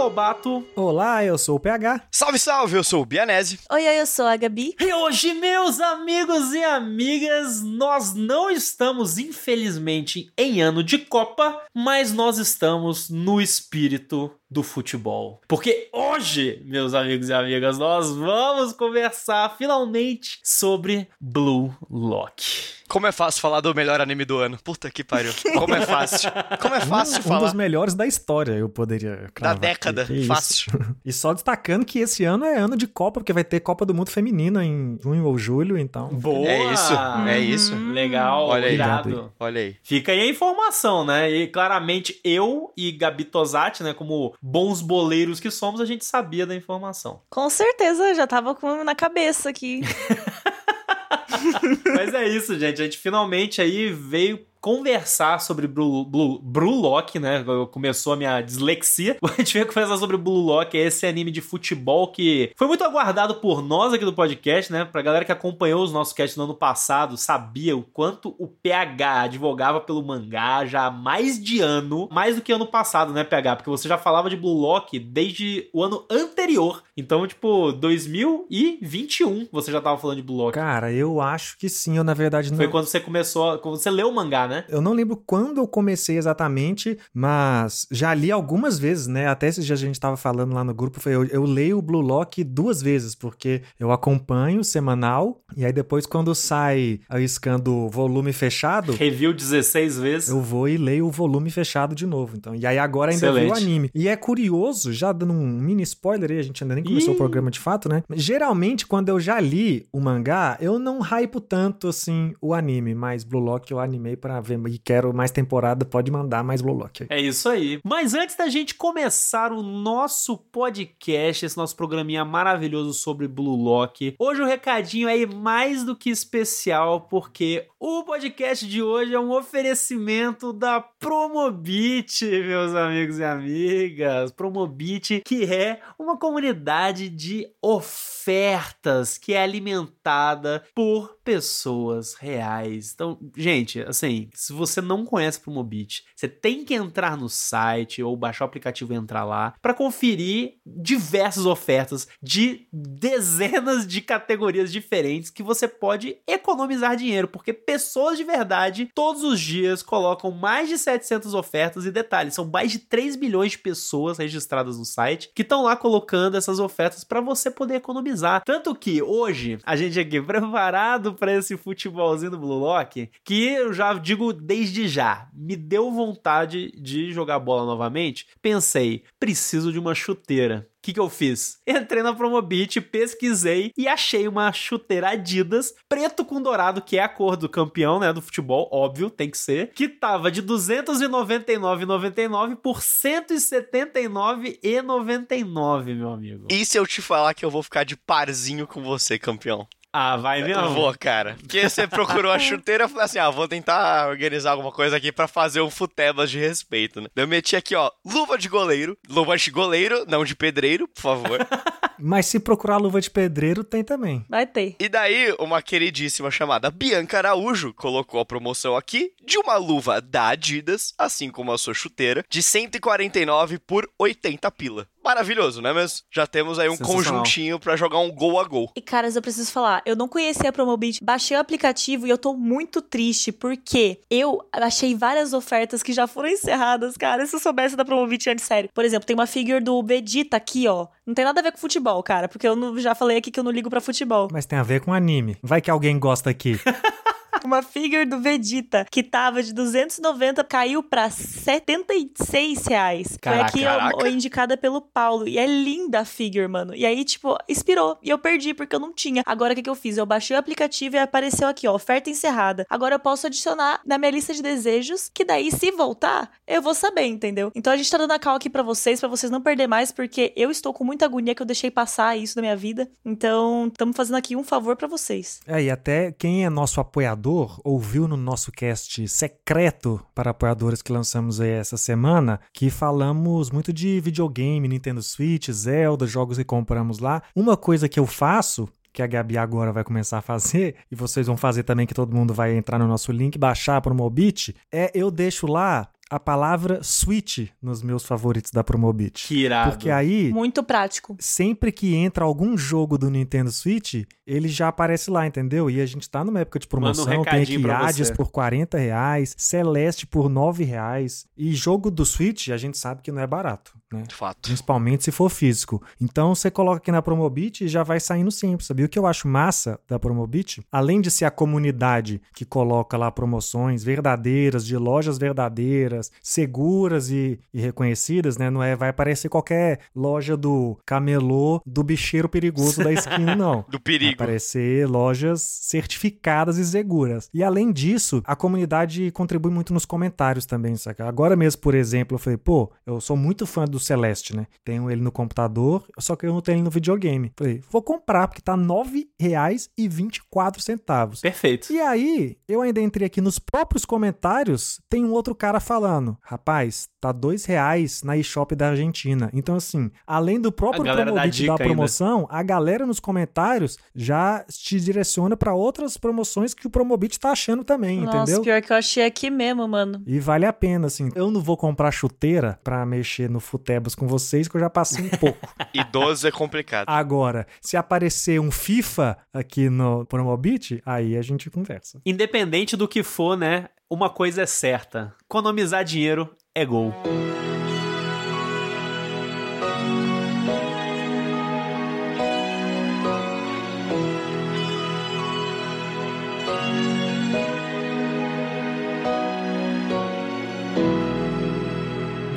Lobato. Olá, eu sou o PH. Salve, salve, eu sou o Bianese. Oi, oi, eu sou a Gabi. E hoje, meus amigos e amigas, nós não estamos, infelizmente, em ano de Copa, mas nós estamos no espírito do futebol. Porque hoje, meus amigos e amigas, nós vamos conversar finalmente sobre Blue Lock. Como é fácil falar do melhor anime do ano. Puta que pariu. Como é fácil. Como é fácil um, falar. Um dos melhores da história, eu poderia Da década. Que, que fácil. E só destacando que esse ano é ano de Copa, porque vai ter Copa do Mundo Feminina em junho ou julho, então. Boa! É isso, é isso. Legal, Olha aí, irado. Olha aí. Fica aí a informação, né? E claramente eu e Gabi Tosati, né, como bons boleiros que somos, a gente sabia da informação. Com certeza, já tava com na cabeça aqui. Mas é isso, gente. A gente finalmente aí veio conversar sobre Blue, Blue, Blue Lock, né? Começou a minha dislexia. A gente veio conversar sobre Blue Lock, esse anime de futebol que foi muito aguardado por nós aqui do podcast, né? Pra galera que acompanhou os nossos casts no ano passado, sabia o quanto o PH advogava pelo mangá já há mais de ano, mais do que ano passado, né, PH? Porque você já falava de Blue Lock desde o ano anterior. Então, tipo, 2021 você já tava falando de Blue Lock. Cara, eu acho que sim. Eu, na verdade, não. Foi quando você começou, quando você leu o mangá, né? Eu não lembro quando eu comecei exatamente, mas já li algumas vezes, né? Até esses dias a gente tava falando lá no grupo, eu, eu leio o Blue Lock duas vezes, porque eu acompanho semanal, e aí depois quando sai arriscando volume fechado... Review 16 vezes. Eu vou e leio o volume fechado de novo, então. E aí agora ainda vi o anime. E é curioso, já dando um mini spoiler aí, a gente ainda nem começou Ih. o programa de fato, né? Geralmente, quando eu já li o mangá, eu não hypo tanto, assim, o anime, mas Blue Lock eu animei pra ver e quero mais temporada, pode mandar mais Blue Lock. É isso aí. Mas antes da gente começar o nosso podcast, esse nosso programinha maravilhoso sobre Blue Lock, hoje o recadinho é mais do que especial, porque o podcast de hoje é um oferecimento da Promobit, meus amigos e amigas. Promobit, que é uma comunidade de ofertas que é alimentada por pessoas reais. Então, gente, assim, se você não conhece Promobit, você tem que entrar no site ou baixar o aplicativo e entrar lá para conferir diversas ofertas de dezenas de categorias diferentes que você pode economizar dinheiro, porque pessoas de verdade todos os dias colocam mais de 700 ofertas e detalhes, são mais de 3 milhões de pessoas registradas no site que estão lá colocando essas ofertas para você poder economizar. Tanto que hoje a gente aqui preparado para esse futebolzinho do Blue Lock, que eu já digo desde já, me deu vontade de jogar bola novamente. Pensei, preciso de uma chuteira. O que, que eu fiz? Entrei na Promobit, pesquisei e achei uma chuteira Adidas, preto com dourado, que é a cor do campeão, né, do futebol, óbvio, tem que ser, que tava de R$ 299,99 por R$ 179,99, meu amigo. E se eu te falar que eu vou ficar de parzinho com você, campeão? Ah, vai mesmo? Eu vou, cara. Porque você procurou a chuteira, eu falei assim, ah, vou tentar organizar alguma coisa aqui para fazer um futebas de respeito, né? Eu meti aqui, ó, luva de goleiro, luva de goleiro, não de pedreiro, por favor. Mas se procurar luva de pedreiro, tem também. Vai ter. E daí, uma queridíssima chamada Bianca Araújo colocou a promoção aqui de uma luva da Adidas, assim como a sua chuteira, de 149 por 80 pila. Maravilhoso, não é mesmo? Já temos aí um conjuntinho para jogar um gol a gol. E caras, eu preciso falar, eu não conhecia a Promobit, baixei o aplicativo e eu tô muito triste porque eu achei várias ofertas que já foram encerradas, cara. Se eu soubesse da Promobit antes, sério. Por exemplo, tem uma figure do Vegeta aqui, ó. Não tem nada a ver com futebol, cara, porque eu não, já falei aqui que eu não ligo para futebol. Mas tem a ver com anime. Vai que alguém gosta aqui. uma figure do Vegeta que tava de 290 caiu pra 76 reais. Caraca, Foi aqui indicada pelo Paulo. E é linda a figure, mano. E aí, tipo, expirou. E eu perdi porque eu não tinha. Agora o que, que eu fiz? Eu baixei o aplicativo e apareceu aqui, ó, oferta encerrada. Agora eu posso adicionar na minha lista de desejos, que daí, se voltar, eu vou saber, entendeu? Então a gente tá dando a cal aqui pra vocês, pra vocês não perder mais, porque eu estou com muita agonia que eu deixei passar isso na minha vida. Então, estamos fazendo aqui um favor para vocês. É, e até quem é nosso apoiador ouviu no nosso cast secreto para apoiadores que lançamos aí essa semana, que falamos muito de videogame, Nintendo Switch, Zelda, jogos que compramos lá. Uma coisa que eu faço que a Gabi agora vai começar a fazer, e vocês vão fazer também, que todo mundo vai entrar no nosso link, baixar para o Mobit, é eu deixo lá a palavra Switch nos meus favoritos da Promobit. Que irado. Porque aí. Muito prático. Sempre que entra algum jogo do Nintendo Switch, ele já aparece lá, entendeu? E a gente tá numa época de promoção. Um tem aqui Hades por 40 reais, Celeste por 9 reais. E jogo do Switch, a gente sabe que não é barato. Né? De fato. Principalmente se for físico. Então você coloca aqui na Promobit e já vai saindo sempre, sabia? O que eu acho massa da Promobit, além de ser a comunidade que coloca lá promoções verdadeiras, de lojas verdadeiras, seguras e, e reconhecidas, né? Não é, vai aparecer qualquer loja do camelô do bicheiro perigoso da esquina, não. do perigo. Vai aparecer lojas certificadas e seguras. E além disso, a comunidade contribui muito nos comentários também, saca? Agora mesmo, por exemplo, eu falei, pô, eu sou muito fã do Celeste, né? Tenho ele no computador, só que eu não tenho ele no videogame. Falei, vou comprar, porque tá R$ 9,24. Perfeito. E aí, eu ainda entrei aqui nos próprios comentários, tem um outro cara falando, rapaz, tá dois reais na eShop da Argentina. Então, assim, além do próprio Promobit da promoção, ainda. a galera nos comentários já te direciona para outras promoções que o Promobit tá achando também, Nossa, entendeu? Nossa, pior que eu achei aqui mesmo, mano. E vale a pena, assim. Eu não vou comprar chuteira pra mexer no Futebas com vocês, que eu já passei um pouco. Idoso é complicado. Agora, se aparecer um FIFA aqui no Promobit, aí a gente conversa. Independente do que for, né? Uma coisa é certa: economizar dinheiro é gol.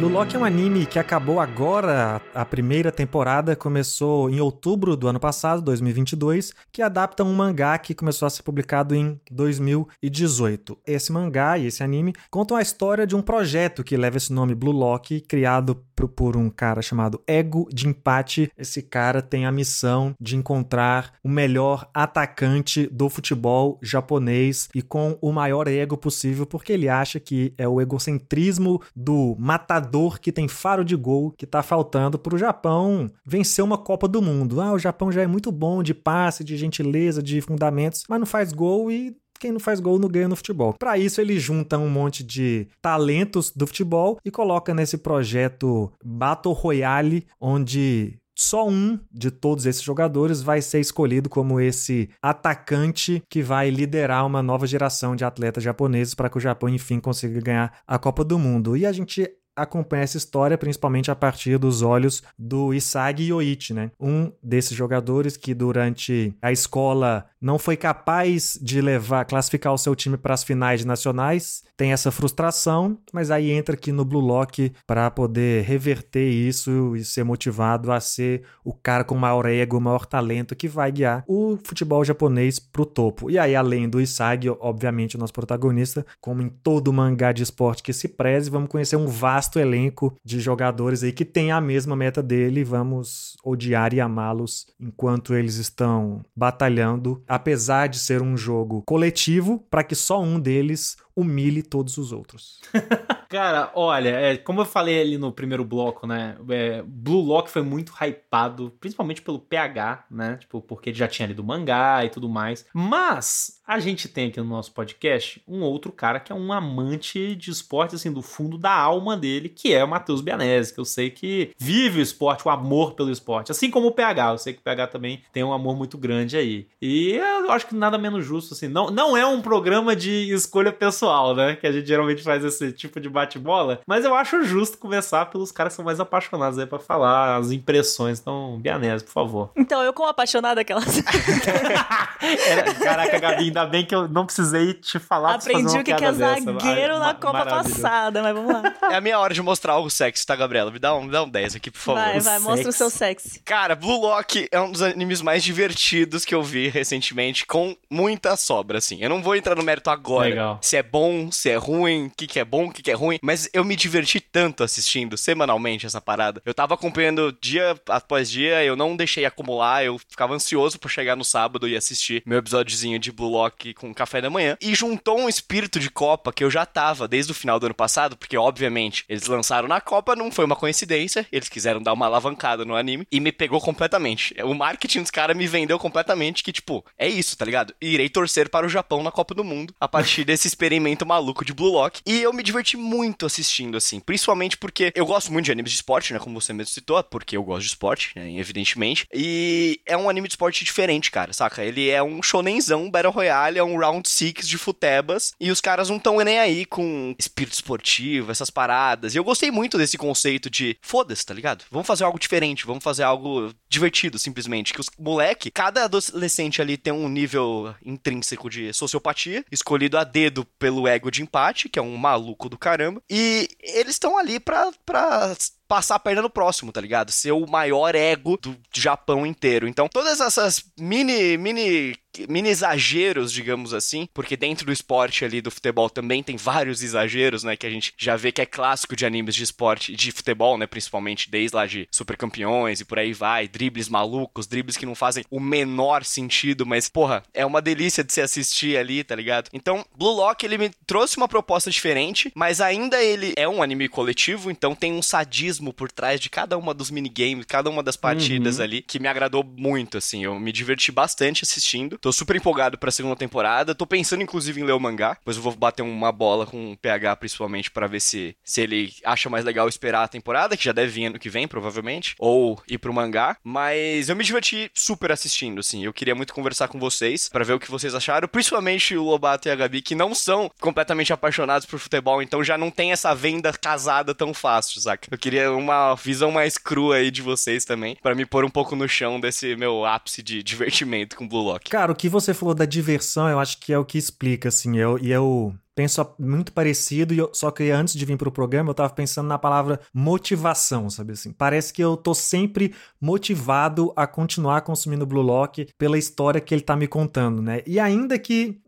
Blue Lock é um anime que acabou agora, a primeira temporada começou em outubro do ano passado, 2022, que adapta um mangá que começou a ser publicado em 2018. Esse mangá e esse anime contam a história de um projeto que leva esse nome Blue Lock, criado por um cara chamado Ego de Empate. Esse cara tem a missão de encontrar o melhor atacante do futebol japonês e com o maior ego possível, porque ele acha que é o egocentrismo do matador que tem faro de gol que tá faltando pro Japão vencer uma Copa do Mundo. Ah, o Japão já é muito bom de passe, de gentileza, de fundamentos, mas não faz gol e quem não faz gol não ganha no futebol. Para isso, ele junta um monte de talentos do futebol e coloca nesse projeto Battle Royale, onde só um de todos esses jogadores vai ser escolhido como esse atacante que vai liderar uma nova geração de atletas japoneses para que o Japão, enfim, consiga ganhar a Copa do Mundo. E a gente acompanha essa história principalmente a partir dos olhos do Isagi Yoichi, né? Um desses jogadores que durante a escola não foi capaz de levar, classificar o seu time para as finais nacionais, tem essa frustração, mas aí entra aqui no Blue Lock para poder reverter isso e ser motivado a ser o cara com maior ego, maior talento que vai guiar o futebol japonês pro topo. E aí além do Isagi, obviamente o nosso protagonista, como em todo mangá de esporte que se preze, vamos conhecer um vasto vasto elenco de jogadores aí que tem a mesma meta dele. Vamos odiar e amá-los enquanto eles estão batalhando, apesar de ser um jogo coletivo, para que só um deles humilhe todos os outros. Cara, olha, é, como eu falei ali no primeiro bloco, né? É, Blue Lock foi muito hypado, principalmente pelo PH, né? Tipo, porque ele já tinha lido mangá e tudo mais. Mas a gente tem aqui no nosso podcast um outro cara que é um amante de esporte, assim, do fundo da alma dele, que é o Matheus Bianese, que eu sei que vive o esporte, o amor pelo esporte. Assim como o PH, eu sei que o PH também tem um amor muito grande aí. E eu acho que nada menos justo, assim. Não, não é um programa de escolha pessoal, né? Que a gente geralmente faz esse tipo de bate-bola. Mas eu acho justo começar pelos caras que são mais apaixonados aí pra falar as impressões. Então, Bianese, por favor. Então, eu como apaixonada aquelas. Era, caraca, Gabi, ainda bem que eu não precisei te falar Aprendi o que, que é zagueiro na Copa passada, mas vamos lá. É a minha hora de mostrar algo sexy, tá, Gabriela? Me dá um, me dá um 10 aqui, por favor. Vai, vai, mostra o seu sexy. Cara, Blue Lock é um dos animes mais divertidos que eu vi recentemente, com muita sobra, assim. Eu não vou entrar no mérito agora. Legal. Se é bom, se é ruim, o que, que é bom, o que, que é ruim. Mas eu me diverti tanto assistindo semanalmente essa parada. Eu tava acompanhando dia após dia, eu não deixei acumular, eu ficava ansioso por chegar no sábado e assistir meu episódiozinho de Blue Lock com café da manhã. E juntou um espírito de Copa que eu já tava desde o final do ano passado, porque obviamente eles lançaram na Copa, não foi uma coincidência, eles quiseram dar uma alavancada no anime e me pegou completamente. O marketing dos caras me vendeu completamente que, tipo, é isso, tá ligado? Irei torcer para o Japão na Copa do Mundo a partir desse experimento maluco de Blue Lock. E eu me diverti muito muito assistindo, assim. Principalmente porque eu gosto muito de animes de esporte, né? Como você mesmo citou, porque eu gosto de esporte, né? Evidentemente. E é um anime de esporte diferente, cara, saca? Ele é um shonenzão, Battle Royale, é um Round 6 de futebas. E os caras não estão nem aí com espírito esportivo, essas paradas. E eu gostei muito desse conceito de foda-se, tá ligado? Vamos fazer algo diferente, vamos fazer algo divertido, simplesmente. Que os moleque, cada adolescente ali tem um nível intrínseco de sociopatia, escolhido a dedo pelo ego de empate, que é um maluco do caramba. E eles estão ali pra, pra passar a perna no próximo, tá ligado? Ser o maior ego do Japão inteiro. Então, todas essas mini, mini mini exageros, digamos assim, porque dentro do esporte ali do futebol também tem vários exageros, né, que a gente já vê que é clássico de animes de esporte, de futebol, né, principalmente desde lá de super campeões e por aí vai, dribles malucos, dribles que não fazem o menor sentido, mas porra, é uma delícia de se assistir ali, tá ligado? Então, Blue Lock ele me trouxe uma proposta diferente, mas ainda ele é um anime coletivo, então tem um sadismo por trás de cada uma dos minigames, cada uma das partidas uhum. ali, que me agradou muito, assim. Eu me diverti bastante assistindo. Tô super empolgado pra segunda temporada. Tô pensando, inclusive, em ler o mangá. Depois eu vou bater uma bola com o PH, principalmente, para ver se, se ele acha mais legal esperar a temporada, que já deve vir ano que vem, provavelmente, ou ir pro mangá. Mas eu me diverti super assistindo, assim. Eu queria muito conversar com vocês para ver o que vocês acharam, principalmente o Lobato e a Gabi, que não são completamente apaixonados por futebol, então já não tem essa venda casada tão fácil, saca? Eu queria uma visão mais crua aí de vocês também, para me pôr um pouco no chão desse meu ápice de divertimento com Blue Lock. Cara, o que você falou da diversão, eu acho que é o que explica, assim, eu, e eu penso muito parecido, só que antes de vir para o programa eu estava pensando na palavra motivação, sabe assim? Parece que eu tô sempre motivado a continuar consumindo Blue Lock pela história que ele tá me contando, né? E ainda que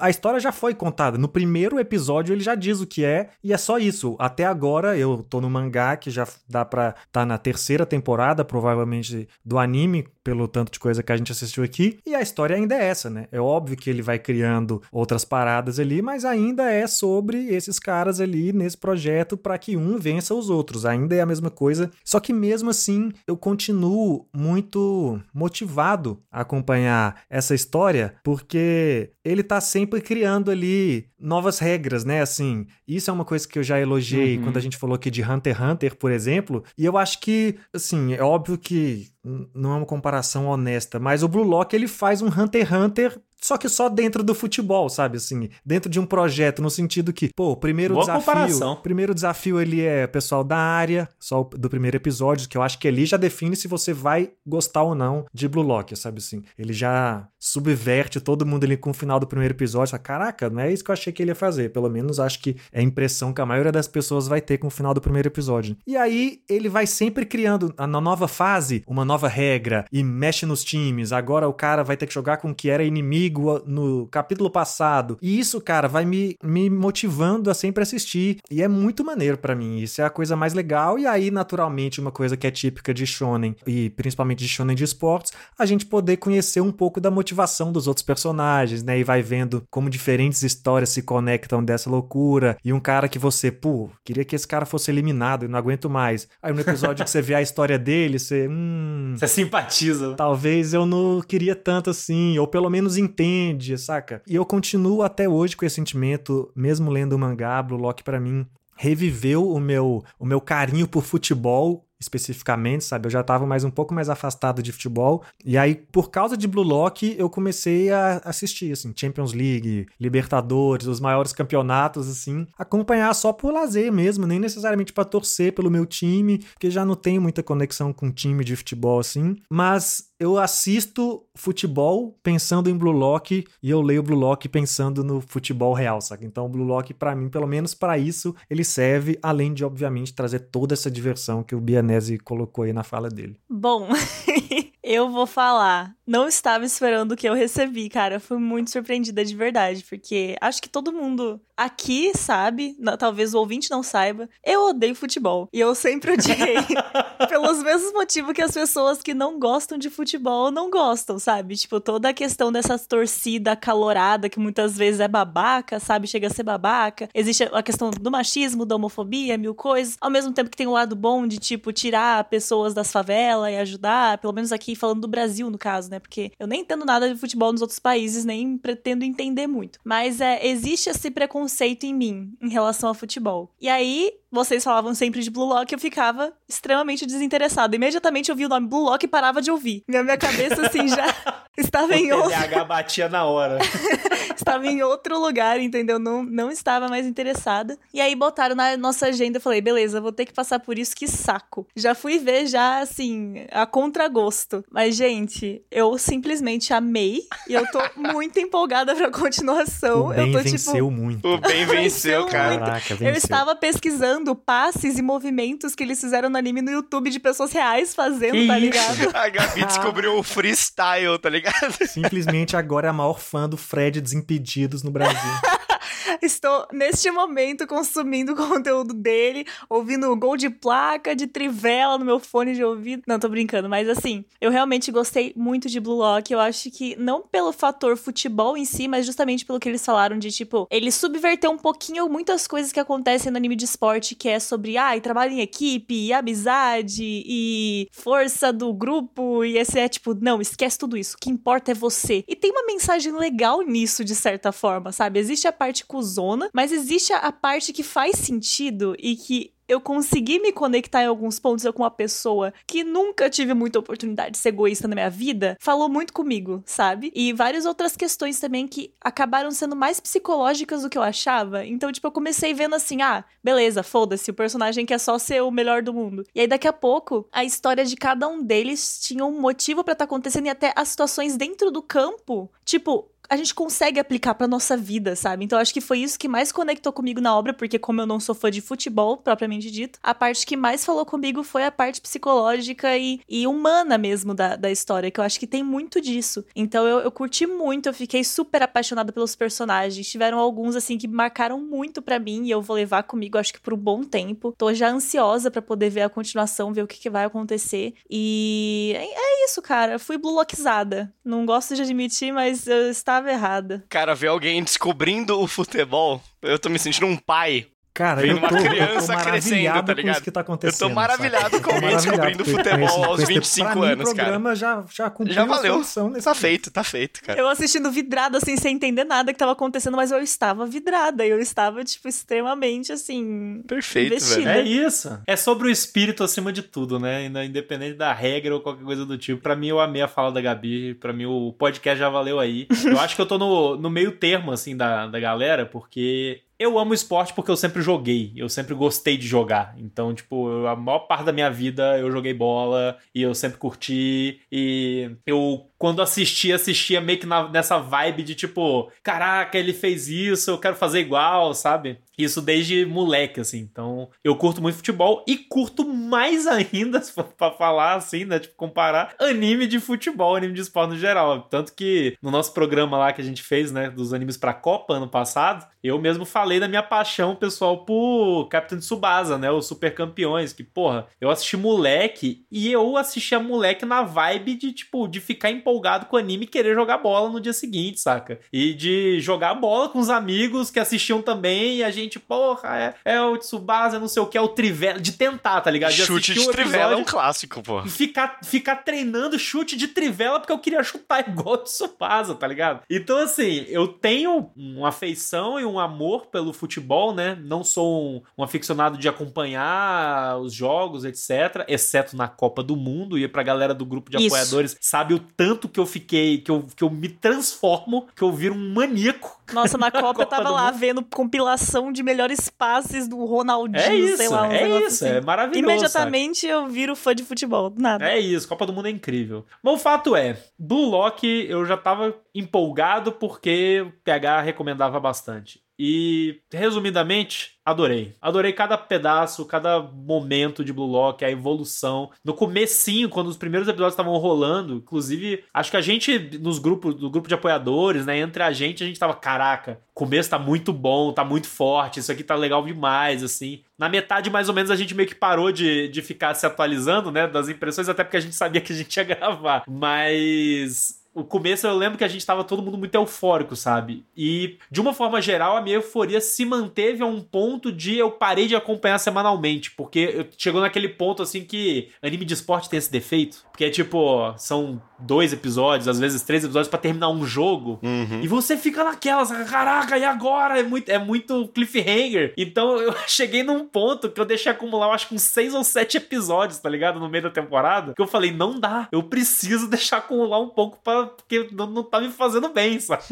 a história já foi contada, no primeiro episódio ele já diz o que é e é só isso. Até agora eu tô no mangá que já dá para tá na terceira temporada, provavelmente do anime, pelo tanto de coisa que a gente assistiu aqui, e a história ainda é essa, né? É óbvio que ele vai criando outras paradas ali, mas ainda ainda é sobre esses caras ali nesse projeto para que um vença os outros. Ainda é a mesma coisa. Só que mesmo assim, eu continuo muito motivado a acompanhar essa história, porque ele tá sempre criando ali novas regras, né? Assim, isso é uma coisa que eu já elogiei uhum. quando a gente falou aqui de Hunter x Hunter, por exemplo. E eu acho que, assim, é óbvio que não é uma comparação honesta, mas o Blue Lock ele faz um Hunter x Hunter só que só dentro do futebol, sabe assim, dentro de um projeto no sentido que, pô, o primeiro Boa desafio, comparação. primeiro desafio ele é pessoal da área, só do primeiro episódio, que eu acho que ali já define se você vai gostar ou não de Blue Lock, sabe assim. Ele já subverte todo mundo ali com o final do primeiro episódio, fala, caraca, não é isso que eu achei que ele ia fazer, pelo menos acho que é a impressão que a maioria das pessoas vai ter com o final do primeiro episódio. E aí ele vai sempre criando na nova fase uma nova regra e mexe nos times. Agora o cara vai ter que jogar com o que era inimigo no capítulo passado. E isso, cara, vai me, me motivando a sempre assistir. E é muito maneiro para mim. Isso é a coisa mais legal. E aí, naturalmente, uma coisa que é típica de Shonen, e principalmente de Shonen de esportes, a gente poder conhecer um pouco da motivação dos outros personagens, né? E vai vendo como diferentes histórias se conectam dessa loucura. E um cara que você, pô, queria que esse cara fosse eliminado e não aguento mais. Aí no episódio que você vê a história dele, você. Hum, você simpatiza. Talvez eu não queria tanto assim, ou pelo menos entende, saca? E eu continuo até hoje com esse sentimento, mesmo lendo o mangá, Blue Lock para mim reviveu o meu, o meu carinho por futebol especificamente, sabe? Eu já estava mais um pouco mais afastado de futebol. E aí, por causa de Blue Lock, eu comecei a assistir, assim, Champions League, Libertadores, os maiores campeonatos, assim, acompanhar só por lazer mesmo, nem necessariamente para torcer pelo meu time, porque já não tenho muita conexão com time de futebol, assim. Mas eu assisto futebol pensando em Blue Lock e eu leio Blue Lock pensando no futebol real, saca? Então, Blue Lock, para mim, pelo menos para isso, ele serve, além de, obviamente, trazer toda essa diversão que o Bianese colocou aí na fala dele. Bom, eu vou falar. Não estava esperando o que eu recebi, cara. Fui muito surpreendida de verdade, porque acho que todo mundo aqui sabe, talvez o ouvinte não saiba, eu odeio futebol. E eu sempre odiei. pelos mesmos motivos que as pessoas que não gostam de futebol não gostam, sabe? Tipo, toda a questão dessa torcida calorada que muitas vezes é babaca, sabe? Chega a ser babaca. Existe a questão do machismo, da homofobia, mil coisas. Ao mesmo tempo que tem o lado bom de, tipo, tirar pessoas das favelas e ajudar. Pelo menos aqui falando do Brasil, no caso, né? Porque eu nem entendo nada de futebol nos outros países, nem pretendo entender muito. Mas é, existe esse preconceito em mim em relação ao futebol. E aí, vocês falavam sempre de Blue Lock, eu ficava extremamente desinteressada. Imediatamente eu vi o nome Blue Lock e parava de ouvir. Minha, minha cabeça, assim, já estava em outro... O batia na hora. estava em outro lugar, entendeu? Não, não estava mais interessada. E aí botaram na nossa agenda, eu falei, beleza, vou ter que passar por isso, que saco. Já fui ver já, assim, a contragosto. Mas, gente, eu simplesmente amei e eu tô muito empolgada pra continuação. O bem eu tô, venceu tipo... muito. O bem venceu, cara. Caraca, venceu. Eu estava pesquisando passes e movimentos que eles fizeram no anime no YouTube de pessoas reais fazendo, Que tá isso? ligado? A Gabi descobriu o freestyle, tá ligado? Simplesmente agora é a maior fã do Fred Desimpedidos no Brasil. Estou, neste momento, consumindo o conteúdo dele, ouvindo gol de placa, de trivela no meu fone de ouvido. Não, tô brincando, mas assim, eu realmente gostei muito de Blue Lock. Eu acho que não pelo fator futebol em si, mas justamente pelo que eles falaram de, tipo, ele subverteu um pouquinho muitas coisas que acontecem no anime de esporte, que é sobre, ai, trabalho em equipe, e amizade, e força do grupo, e esse é tipo, não, esquece tudo isso. O que importa é você. E tem uma mensagem legal nisso, de certa forma, sabe? Existe a parte cuzona, mas existe a, a parte que faz sentido e que eu consegui me conectar em alguns pontos com uma pessoa que nunca tive muita oportunidade de ser egoísta na minha vida, falou muito comigo, sabe? E várias outras questões também que acabaram sendo mais psicológicas do que eu achava. Então, tipo, eu comecei vendo assim, ah, beleza, foda-se, o personagem quer só ser o melhor do mundo. E aí, daqui a pouco, a história de cada um deles tinha um motivo pra estar acontecendo e até as situações dentro do campo, tipo, a gente consegue aplicar pra nossa vida, sabe? Então acho que foi isso que mais conectou comigo na obra, porque como eu não sou fã de futebol, propriamente dito, a parte que mais falou comigo foi a parte psicológica e, e humana mesmo da, da história, que eu acho que tem muito disso. Então eu, eu curti muito, eu fiquei super apaixonada pelos personagens. Tiveram alguns, assim, que marcaram muito pra mim e eu vou levar comigo, acho que por um bom tempo. Tô já ansiosa pra poder ver a continuação, ver o que, que vai acontecer. E é, é isso, cara. Fui blulockizada. Não gosto de admitir, mas eu estava errada. Cara, ver alguém descobrindo o futebol, eu tô me sentindo um pai. Cara, Vendo eu tô, uma eu tô criança maravilhado crescendo, tá com isso que tá Eu acontecendo. tô maravilhado sabe? com Eu alguém maravilhado descobrindo futebol esse- aos com esse- 25 pra mim, anos, o cara. programa já, já cumpriu Já valeu. função nesse Tá feito, tá feito, cara. Eu assistindo vidrada, assim, sem entender nada que tava acontecendo, mas eu estava vidrada. Eu estava, tipo, extremamente, assim. Perfeito, Investida. velho. É isso. É sobre o espírito acima de tudo, né? Independente da regra ou qualquer coisa do tipo. Pra mim, eu amei a fala da Gabi. Pra mim, o podcast já valeu aí. Eu acho que eu tô no, no meio termo, assim, da, da galera, porque eu amo esporte porque eu sempre joguei. Eu sempre gostei de jogar. Então, tipo, a maior parte da minha vida eu joguei bola e eu sempre curti. E eu, quando assistia, assistia meio que na- nessa vibe de tipo, caraca, ele fez isso, eu quero fazer igual, sabe? Isso desde moleque, assim. Então, eu curto muito futebol e curto mais ainda, se for pra falar assim, né? Tipo, comparar anime de futebol, anime de esporte no geral. Tanto que no nosso programa lá que a gente fez, né, dos animes pra Copa ano passado, eu mesmo falei da minha paixão pessoal por Captain Tsubasa, né? Os Super Campeões, que, porra, eu assisti moleque e eu assistia moleque na vibe de, tipo, de ficar empolgado com o anime e querer jogar bola no dia seguinte, saca? E de jogar bola com os amigos que assistiam também e a gente, porra, é, é o Tsubasa, não sei o que, é o Trivela, de tentar, tá ligado? De Chute de o trivela é um clássico, pô. ficar, ficar treinando chute de trivela porque eu queria chutar igual o Tsubasa, tá ligado? Então, assim, eu tenho uma afeição e um amor pelo futebol, né? Não sou um, um aficionado de acompanhar os jogos, etc. Exceto na Copa do Mundo. E pra galera do grupo de Isso. apoiadores, sabe o tanto que eu fiquei, que eu, que eu me transformo, que eu viro um maníaco. Nossa, na Copa, Copa eu tava lá Mundo. vendo compilação de melhores passes do Ronaldinho, É isso, sei lá, uns é isso, assim. é maravilhoso. Imediatamente eu viro fã de futebol, nada. É isso, Copa do Mundo é incrível. Mas o fato é, Blue Lock eu já tava empolgado porque o PH recomendava bastante. E, resumidamente, adorei. Adorei cada pedaço, cada momento de Blue Lock, a evolução. No comecinho, quando os primeiros episódios estavam rolando, inclusive, acho que a gente, nos grupos, do grupo de apoiadores, né, entre a gente, a gente tava, caraca, o começo tá muito bom, tá muito forte, isso aqui tá legal demais, assim. Na metade, mais ou menos, a gente meio que parou de, de ficar se atualizando, né, das impressões, até porque a gente sabia que a gente ia gravar. Mas o começo eu lembro que a gente tava todo mundo muito eufórico, sabe? E de uma forma geral, a minha euforia se manteve a um ponto de eu parei de acompanhar semanalmente, porque chegou naquele ponto assim que anime de esporte tem esse defeito, porque é tipo, são dois episódios, às vezes três episódios para terminar um jogo, uhum. e você fica naquelas, caraca, e agora? É muito, é muito cliffhanger. Então eu cheguei num ponto que eu deixei acumular, eu acho que uns seis ou sete episódios, tá ligado? No meio da temporada, que eu falei, não dá, eu preciso deixar acumular um pouco para porque não, não tá me fazendo bem, sabe?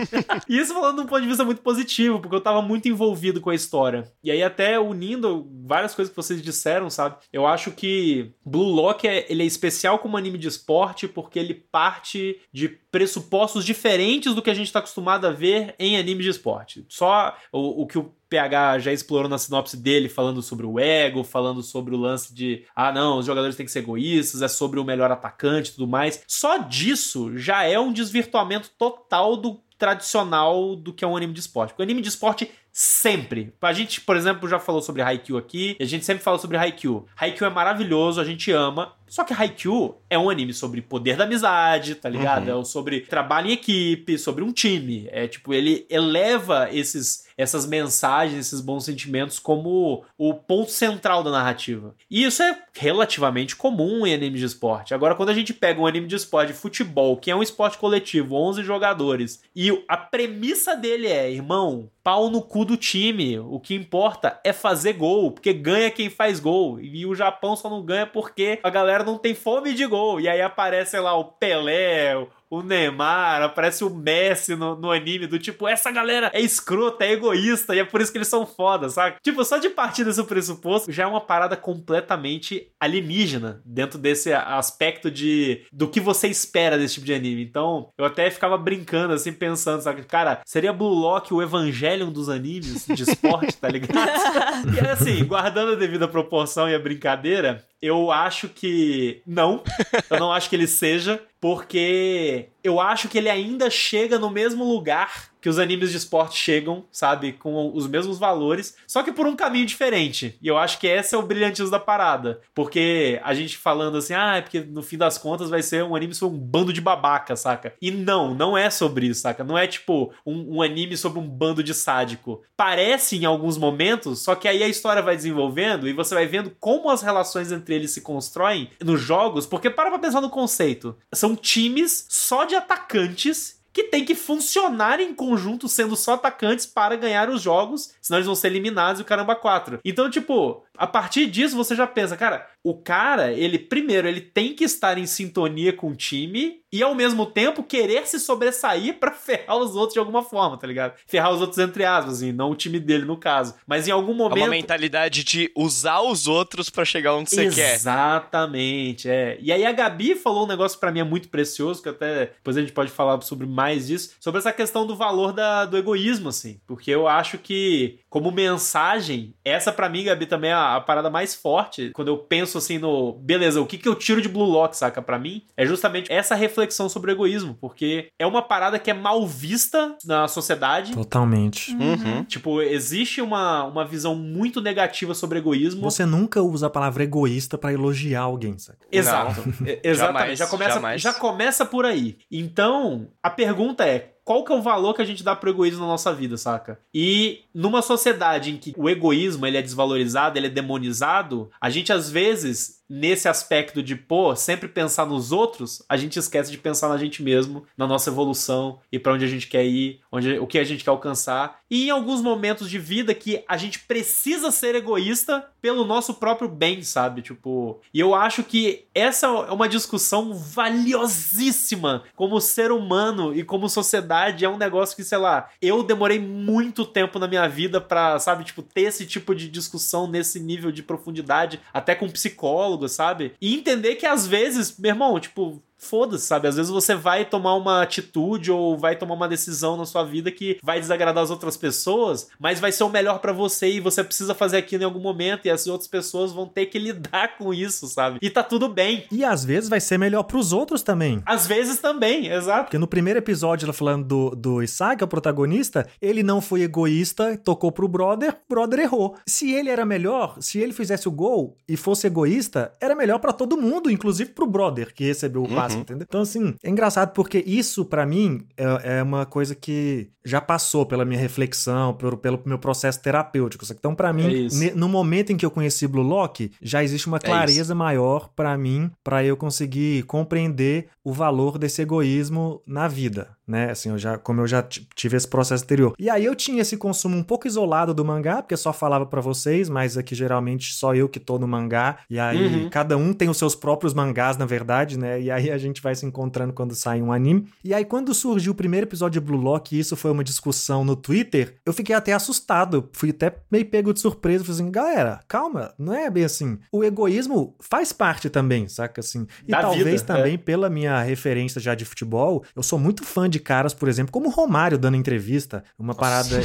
e isso falando de um ponto de vista muito positivo, porque eu tava muito envolvido com a história. E aí até unindo várias coisas que vocês disseram, sabe? Eu acho que Blue Lock é, ele é especial como anime de esporte porque ele parte de pressupostos diferentes do que a gente está acostumado a ver em anime de esporte. Só o, o que o PH já explorou na sinopse dele, falando sobre o ego, falando sobre o lance de ah, não, os jogadores têm que ser egoístas, é sobre o melhor atacante e tudo mais. Só disso já é um desvirtuamento total do tradicional do que é um anime de esporte. Porque o anime de esporte sempre. A gente, por exemplo, já falou sobre Haikyuu aqui, e a gente sempre fala sobre Haikyuu. Haikyuu é maravilhoso, a gente ama, só que Haikyuu é um anime sobre poder da amizade, tá ligado? Uhum. É sobre trabalho em equipe, sobre um time. É tipo, ele eleva esses essas mensagens, esses bons sentimentos como o ponto central da narrativa. E isso é relativamente comum em animes de esporte. Agora, quando a gente pega um anime de esporte de futebol, que é um esporte coletivo, 11 jogadores, e a premissa dele é, irmão, pau no cu do time. O que importa é fazer gol, porque ganha quem faz gol. E o Japão só não ganha porque a galera não tem fome de gol. E aí aparece lá o Pelé, o Neymar, aparece o Messi no, no, anime, do tipo, essa galera é escrota, é egoísta, e é por isso que eles são foda, sabe? Tipo, só de partir desse pressuposto, já é uma parada completamente alienígena dentro desse aspecto de do que você espera desse tipo de anime. Então, eu até ficava brincando, assim, pensando, sabe? Cara, seria Blue Lock o Evangelion dos animes de esporte, tá ligado? e assim, guardando a devida proporção e a brincadeira, eu acho que não. Eu não acho que ele seja, porque eu acho que ele ainda chega no mesmo lugar que os animes de esporte chegam, sabe? Com os mesmos valores, só que por um caminho diferente. E eu acho que esse é o brilhantismo da parada. Porque a gente falando assim, ah, é porque no fim das contas vai ser um anime sobre um bando de babaca, saca? E não, não é sobre isso, saca? Não é tipo um, um anime sobre um bando de sádico. Parece em alguns momentos, só que aí a história vai desenvolvendo e você vai vendo como as relações entre eles se constroem nos jogos, porque para pra pensar no conceito. São times só de atacantes que tem que funcionar em conjunto sendo só atacantes para ganhar os jogos, senão eles vão ser eliminados e o caramba 4. Então, tipo, a partir disso você já pensa, cara, o cara, ele primeiro, ele tem que estar em sintonia com o time e ao mesmo tempo querer se sobressair para ferrar os outros de alguma forma, tá ligado? Ferrar os outros entre aspas, assim, não o time dele no caso, mas em algum momento é uma mentalidade de usar os outros para chegar onde você quer. Exatamente, é. E aí a Gabi falou um negócio para mim é muito precioso, que até depois a gente pode falar sobre mais disso, sobre essa questão do valor da, do egoísmo assim, porque eu acho que como mensagem, essa para mim, Gabi, também é a, a parada mais forte quando eu penso assim no. Beleza, o que, que eu tiro de Blue Lock, saca? Pra mim, é justamente essa reflexão sobre o egoísmo. Porque é uma parada que é mal vista na sociedade. Totalmente. Uhum. Tipo, existe uma, uma visão muito negativa sobre egoísmo. Você nunca usa a palavra egoísta para elogiar alguém, saca? Exato. Exatamente. Jamais, já, começa, já começa por aí. Então, a pergunta é: qual que é o valor que a gente dá pro egoísmo na nossa vida, saca? E numa sociedade em que o egoísmo ele é desvalorizado, ele é demonizado, a gente às vezes nesse aspecto de, pô, sempre pensar nos outros, a gente esquece de pensar na gente mesmo, na nossa evolução e para onde a gente quer ir, onde, o que a gente quer alcançar. E em alguns momentos de vida que a gente precisa ser egoísta pelo nosso próprio bem, sabe? Tipo, e eu acho que essa é uma discussão valiosíssima como ser humano e como sociedade. É um negócio que, sei lá, eu demorei muito tempo na minha vida pra, sabe, tipo, ter esse tipo de discussão nesse nível de profundidade, até com psicólogo sabe? E entender que às vezes, meu irmão, tipo, foda-se, sabe? Às vezes você vai tomar uma atitude ou vai tomar uma decisão na sua vida que vai desagradar as outras pessoas, mas vai ser o melhor para você e você precisa fazer aquilo em algum momento e as outras pessoas vão ter que lidar com isso, sabe? E tá tudo bem. E às vezes vai ser melhor para os outros também. Às vezes também, exato. Porque no primeiro episódio, ela falando do, do Isaac, o protagonista, ele não foi egoísta, tocou pro brother, o brother errou. Se ele era melhor, se ele fizesse o gol e fosse egoísta, era melhor para todo mundo, inclusive pro brother que recebeu o passe fácil, uhum. entendeu? Então, assim, é engraçado porque isso, para mim, é, é, uma coisa que já passou pela minha reflexão, pelo, pelo meu processo terapêutico. Então, para mim, é no momento em que eu conheci Blue Lock, já existe uma é clareza maior para mim, para eu conseguir compreender o valor desse egoísmo na vida, né? Assim, eu já, como eu já tive esse processo anterior. E aí eu tinha esse consumo um pouco isolado do mangá, porque só falava para vocês, mas aqui geralmente só eu que tô no mangá. E aí uhum. cada um tem os seus próprios mangás, na verdade, né? E aí a gente vai se encontrando quando sai um anime. E aí quando surgiu o primeiro episódio de Blue Lock, e isso foi uma discussão no Twitter, eu fiquei até assustado. Fui até meio pego de surpresa, falei assim, galera, calma, não é bem assim. O egoísmo faz parte também, saca assim? E da talvez vida, também é. pela minha referência já de futebol, eu sou muito fã de caras, por exemplo, como o Romário dando entrevista, uma parada.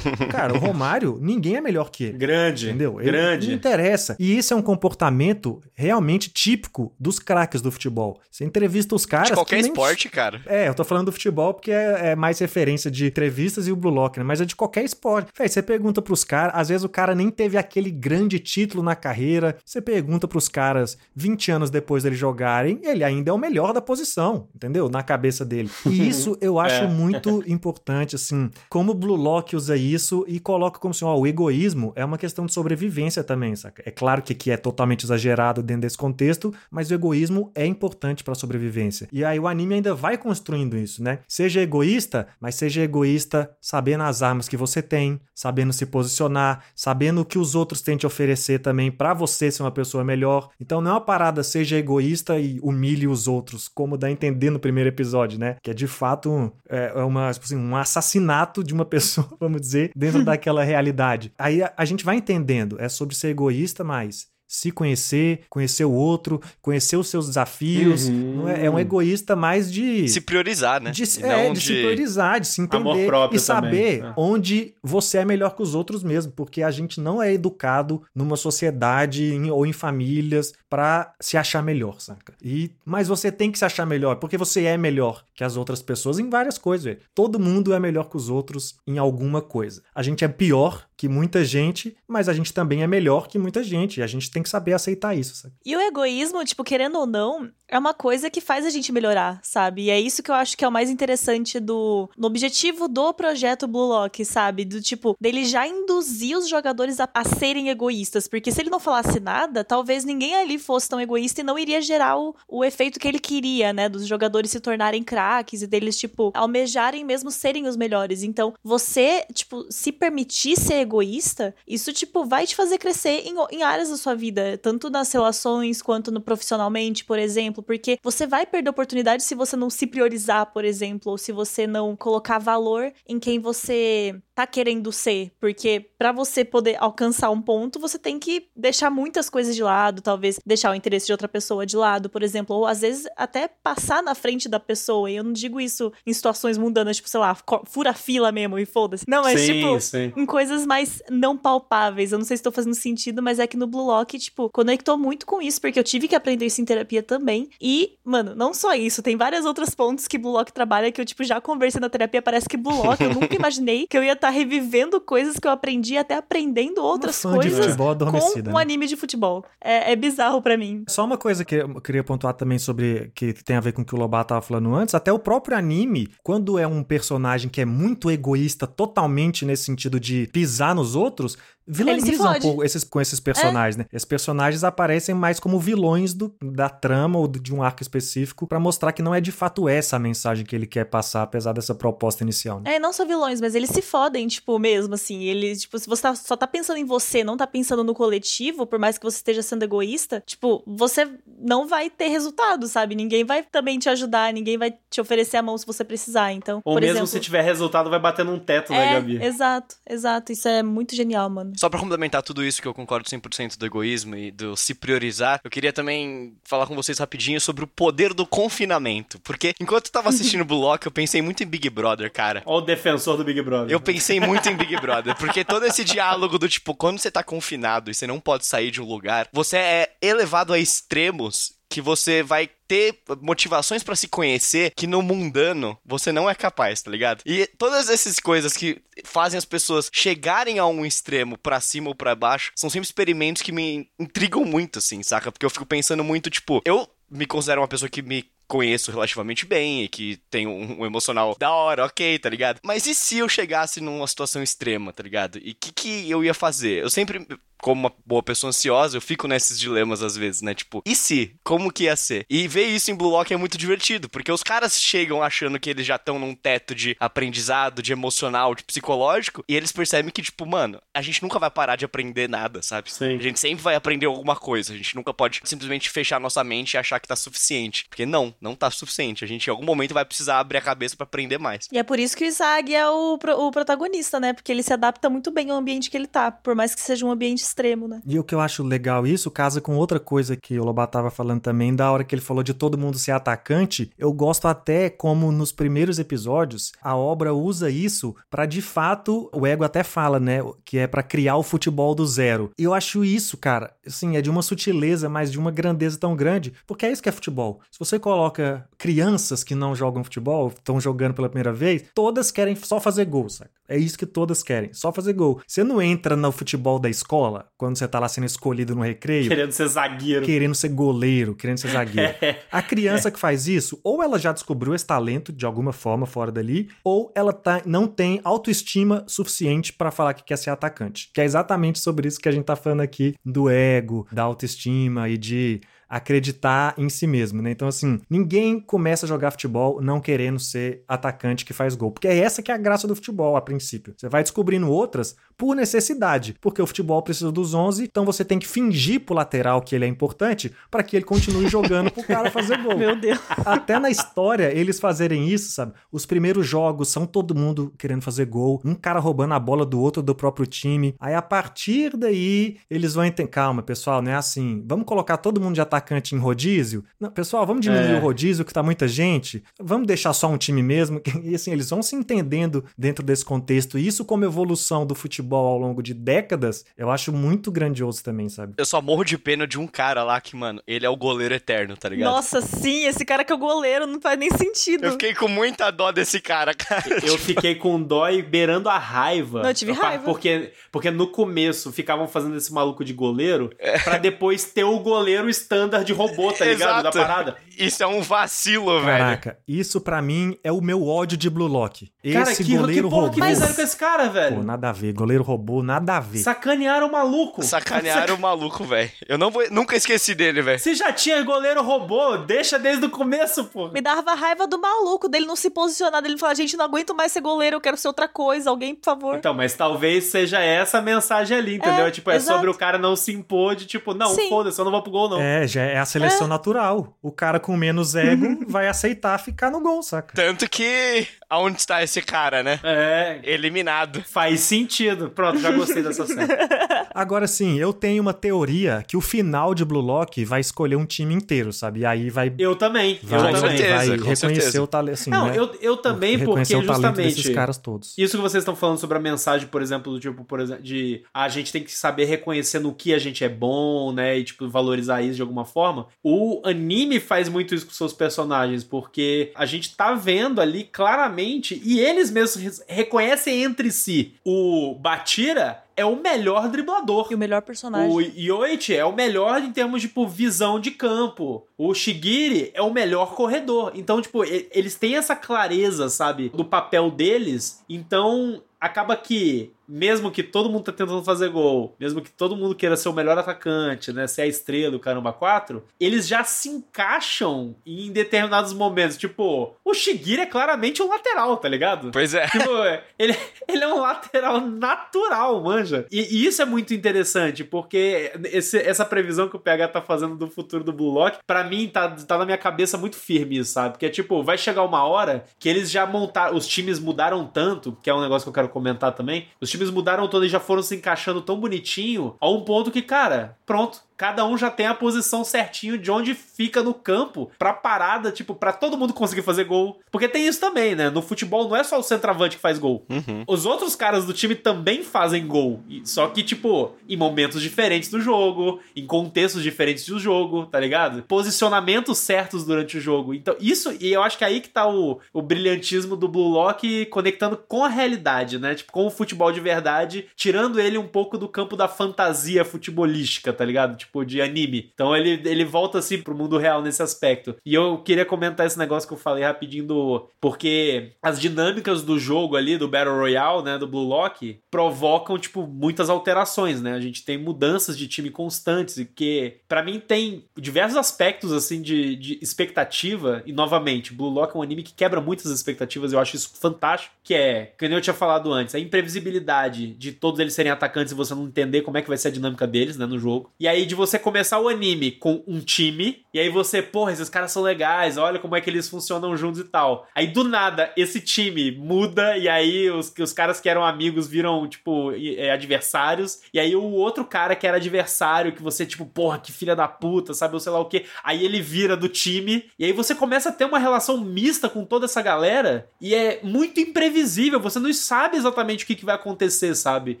Cara, o Romário, ninguém é melhor que ele. Grande. Entendeu? Ele, grande. Não interessa. E isso é um comportamento realmente típico dos craques do futebol. Você entrevista os caras. De qualquer nem... esporte, cara. É, eu tô falando do futebol porque é, é, mais referência de entrevistas e o Blue Lock, né? Mas é de qualquer esporte. Véi, você pergunta pros caras, às vezes o cara nem teve aquele grande título na carreira. Você pergunta pros caras 20 anos depois deles jogarem, ele ainda é o melhor da posição, entendeu? Na cabeça dele. E isso eu acho é. muito importante, assim, como o Blue Lock usa isso e coloca como assim, ó, o egoísmo é uma questão de sobrevivência também, saca? É claro que aqui é totalmente exagerado dentro desse contexto, mas o egoísmo é importante para sobrevivência. E aí o anime ainda vai construindo isso, né? Seja egoísta, mas seja egoísta sabendo as armas que você tem, sabendo se posicionar, sabendo o que os outros têm te oferecer também para você ser uma pessoa melhor. Então não é uma parada seja egoísta e humilhe os outros, como dá a entender no primeiro episódio, né? Que é de fato é, é uma, tipo assim, um assassinato de uma pessoa, vamos dizer, dentro daquela realidade. Aí a, a gente vai entendendo, é sobre ser egoísta, mas se conhecer, conhecer o outro, conhecer os seus desafios. Uhum. É, é, um egoísta mais de. Se priorizar, né? De, é, de, de, se priorizar, de se entender e saber também, né? onde você é melhor que os outros mesmo, porque a gente não é educado numa sociedade em, ou em famílias para se achar melhor, saca? E, mas você tem que se achar melhor, porque você é melhor que as outras pessoas em várias coisas. Véio. Todo mundo é melhor que os outros em alguma coisa. A gente é pior que muita gente, mas a gente também é melhor que muita gente. E a gente tem que saber aceitar isso. Sabe? E o egoísmo, tipo, querendo ou não, é uma coisa que faz a gente melhorar, sabe? E é isso que eu acho que é o mais interessante do no objetivo do projeto Blue Lock, sabe? Do tipo, dele já induzir os jogadores a, a serem egoístas. Porque se ele não falasse nada, talvez ninguém ali fosse tão egoísta e não iria gerar o, o efeito que ele queria, né? Dos jogadores se tornarem craques e deles, tipo, almejarem mesmo serem os melhores. Então, você, tipo, se permitir ser egoísta, isso, tipo, vai te fazer crescer em, em áreas da sua vida, tanto nas relações quanto no profissionalmente, por exemplo, porque você vai perder oportunidade se você não se priorizar, por exemplo, ou se você não colocar valor em quem você tá querendo ser, porque para você poder alcançar um ponto, você tem que deixar muitas coisas de lado, talvez deixar o interesse de outra pessoa de lado, por exemplo, ou às vezes até passar na frente da pessoa. E eu não digo isso em situações mundanas, tipo, sei lá, fura fila mesmo e foda-se. Não, sim, tipo, sim. em coisas mais não palpáveis. Eu não sei se tô fazendo sentido, mas é que no Blue Lock, tipo, conectou muito com isso, porque eu tive que aprender isso em terapia também. E, mano, não só isso, tem várias outras pontos que Blue Lock trabalha que eu, tipo, já conversei na terapia. Parece que Blue Lock, eu nunca imaginei que eu ia estar tá revivendo coisas que eu aprendi, até aprendendo outras coisas com um né? anime de futebol. É, é bizarro para mim. Só uma coisa que eu queria pontuar também sobre que tem a ver com o que o Lobato tava falando antes, até o próprio anime, quando é um personagem que é muito egoísta, totalmente nesse sentido de pisar nos outros, vilaniza um pouco esses, com esses personagens, é. né? Esses personagens aparecem mais como vilões do, da trama ou de um arco específico para mostrar que não é de fato essa a mensagem que ele quer passar, apesar dessa proposta inicial. Né? É, não só vilões, mas eles se fodem, tipo, mesmo assim. Eles, tipo, se você tá, só tá pensando em você, não tá pensando no coletivo, por mais que você esteja sendo egoísta, tipo, você não vai ter resultado, sabe? Ninguém vai também te ajudar, ninguém vai te oferecer a mão se você precisar. Então, ou mesmo exemplo, se tiver resultado, vai bater num teto, né, é, né, Gabi? Exato, exato. Isso é muito genial, mano. Só para complementar tudo isso que eu concordo 100% do egoísmo e do se priorizar, eu queria também falar com vocês rapidinho sobre o poder do confinamento. Porque enquanto eu tava assistindo o Block, eu pensei muito em Big Brother, cara. Olha o defensor do Big Brother. Eu pensei muito em Big Brother, porque todo esse diálogo do tipo, quando você tá confinado e você não pode sair de um lugar, você é elevado a extremos que você vai ter motivações para se conhecer que no mundano você não é capaz, tá ligado? E todas essas coisas que fazem as pessoas chegarem a um extremo para cima ou para baixo são sempre experimentos que me intrigam muito, assim, saca? Porque eu fico pensando muito, tipo, eu me considero uma pessoa que me conheço relativamente bem e que um, um, emocional da hora, ok, tá ligado? Mas e se eu chegasse numa situação extrema, tá ligado? E o que, que eu ia fazer? Eu sempre como uma boa pessoa ansiosa, eu fico nesses dilemas às vezes, né? Tipo, e se? Como que ia ser? E ver isso em Blue Lock é muito divertido, porque os caras chegam achando que eles já estão num teto de aprendizado, de emocional, de psicológico, e eles percebem que, tipo, mano, a gente nunca vai parar de aprender nada, sabe? Sim. A gente sempre vai aprender alguma coisa, a gente nunca pode simplesmente fechar nossa mente e achar que tá suficiente. Porque não, não tá suficiente. A gente em algum momento vai precisar abrir a cabeça para aprender mais. E é por isso que o Isaac é o, o protagonista, né? Porque ele se adapta muito bem ao ambiente que ele tá, por mais que seja um ambiente extremo, né? E o que eu acho legal isso casa com outra coisa que o Lobato tava falando também, da hora que ele falou de todo mundo ser atacante. Eu gosto até como nos primeiros episódios a obra usa isso para de fato, o ego até fala, né, que é para criar o futebol do zero. E eu acho isso, cara, assim, é de uma sutileza, mas de uma grandeza tão grande, porque é isso que é futebol. Se você coloca crianças que não jogam futebol, estão jogando pela primeira vez, todas querem só fazer gol, saca? É isso que todas querem, só fazer gol. Você não entra no futebol da escola, quando você tá lá sendo escolhido no recreio. Querendo ser zagueiro. Querendo ser goleiro, querendo ser zagueiro. A criança que faz isso, ou ela já descobriu esse talento de alguma forma fora dali, ou ela tá, não tem autoestima suficiente para falar que quer ser atacante. Que é exatamente sobre isso que a gente tá falando aqui do ego, da autoestima e de acreditar em si mesmo, né? Então, assim, ninguém começa a jogar futebol não querendo ser atacante que faz gol. Porque é essa que é a graça do futebol, a princípio. Você vai descobrindo outras por necessidade, porque o futebol precisa dos 11, então você tem que fingir pro lateral que ele é importante para que ele continue jogando pro cara fazer gol. Meu Deus. Até na história, eles fazerem isso, sabe? Os primeiros jogos são todo mundo querendo fazer gol, um cara roubando a bola do outro do próprio time. Aí a partir daí, eles vão entender, calma, pessoal, não é assim. Vamos colocar todo mundo de atacante em rodízio? Não, pessoal, vamos diminuir é. o rodízio que tá muita gente. Vamos deixar só um time mesmo. E assim, eles vão se entendendo dentro desse contexto. E isso como evolução do futebol futebol ao longo de décadas, eu acho muito grandioso também, sabe? Eu só morro de pena de um cara lá que, mano, ele é o goleiro eterno, tá ligado? Nossa, sim, esse cara que é o goleiro não faz nem sentido. Eu fiquei com muita dó desse cara, cara. Eu fiquei com dó e beirando a raiva. Não, eu tive raiva. Porque, porque no começo ficavam fazendo esse maluco de goleiro é. pra depois ter o goleiro standard de robô, tá ligado? Da parada. Isso é um vacilo, Caraca, velho. Caraca, isso pra mim é o meu ódio de Blue Lock. Esse cara, que, goleiro que porra robô. que fizeram com esse cara, velho? Pô, nada a ver. Goleiro robô, nada a ver. Sacanearam o maluco. Sacanearam o maluco, velho. Eu não vou, nunca esqueci dele, velho. Se já tinha goleiro robô, deixa desde o começo, pô. Me dava raiva do maluco, dele não se posicionar, dele falar, gente, não aguento mais ser goleiro, eu quero ser outra coisa, alguém, por favor. Então, mas talvez seja essa a mensagem ali, entendeu? É, tipo, é exato. sobre o cara não se impor de tipo, não, foda-se, eu não vou pro gol, não. É, já é a seleção é. natural. O cara com menos ego vai aceitar ficar no gol, saca? Tanto que aonde está esse cara, né? É. Eliminado. Faz sentido. Pronto, já gostei dessa cena. Agora sim, eu tenho uma teoria que o final de Blue Lock vai escolher um time inteiro, sabe? E aí vai. Eu também. Vai, eu também. Vai reconhecer certeza. o talento. Assim, Não, né? eu, eu também, porque o justamente. Desses caras todos. Isso que vocês estão falando sobre a mensagem, por exemplo, do tipo, por exemplo, de a gente tem que saber reconhecer no que a gente é bom, né? E, tipo, valorizar isso de alguma forma. O anime faz muito isso com seus personagens, porque a gente tá vendo ali claramente, e eles mesmos reconhecem entre si. O Batira é o melhor driblador. E o melhor personagem. O Yoichi é o melhor em termos de tipo, visão de campo. O Shigiri é o melhor corredor. Então, tipo, eles têm essa clareza, sabe, do papel deles. Então, acaba que mesmo que todo mundo tá tentando fazer gol, mesmo que todo mundo queira ser o melhor atacante, né, ser a estrela do caramba 4, eles já se encaixam em determinados momentos. Tipo, o Shigiri é claramente um lateral, tá ligado? Pois é. Tipo, ele, ele é um lateral natural, manja. E, e isso é muito interessante, porque esse, essa previsão que o PH tá fazendo do futuro do Blue Lock, pra mim tá, tá na minha cabeça muito firme isso, sabe? Porque, é tipo, vai chegar uma hora que eles já montaram, os times mudaram tanto, que é um negócio que eu quero comentar também, os times times mudaram todo e já foram se encaixando tão bonitinho a um ponto que, cara, pronto cada um já tem a posição certinho de onde fica no campo pra parada, tipo, pra todo mundo conseguir fazer gol. Porque tem isso também, né? No futebol não é só o centroavante que faz gol. Uhum. Os outros caras do time também fazem gol. Só que, tipo, em momentos diferentes do jogo, em contextos diferentes do jogo, tá ligado? Posicionamentos certos durante o jogo. Então, isso, e eu acho que é aí que tá o, o brilhantismo do Blue Lock conectando com a realidade, né? Tipo, com o futebol de verdade, tirando ele um pouco do campo da fantasia futebolística, tá ligado? Tipo, Tipo, de anime. Então ele, ele volta assim pro mundo real nesse aspecto. E eu queria comentar esse negócio que eu falei rapidinho do. Porque as dinâmicas do jogo ali, do Battle Royale, né? Do Blue Lock, provocam, tipo, muitas alterações, né? A gente tem mudanças de time constantes. E que, para mim, tem diversos aspectos, assim, de, de expectativa. E novamente, Blue Lock é um anime que quebra muitas expectativas. Eu acho isso fantástico. Que é, como eu tinha falado antes, a imprevisibilidade de todos eles serem atacantes e você não entender como é que vai ser a dinâmica deles, né, no jogo. E aí de você começar o anime com um time, e aí você, porra, esses caras são legais, olha como é que eles funcionam juntos e tal. Aí do nada, esse time muda, e aí os, os caras que eram amigos viram, tipo, é, adversários, e aí o outro cara que era adversário, que você, tipo, porra, que filha da puta, sabe, ou sei lá o que, aí ele vira do time, e aí você começa a ter uma relação mista com toda essa galera, e é muito imprevisível, você não sabe exatamente o que, que vai acontecer, sabe?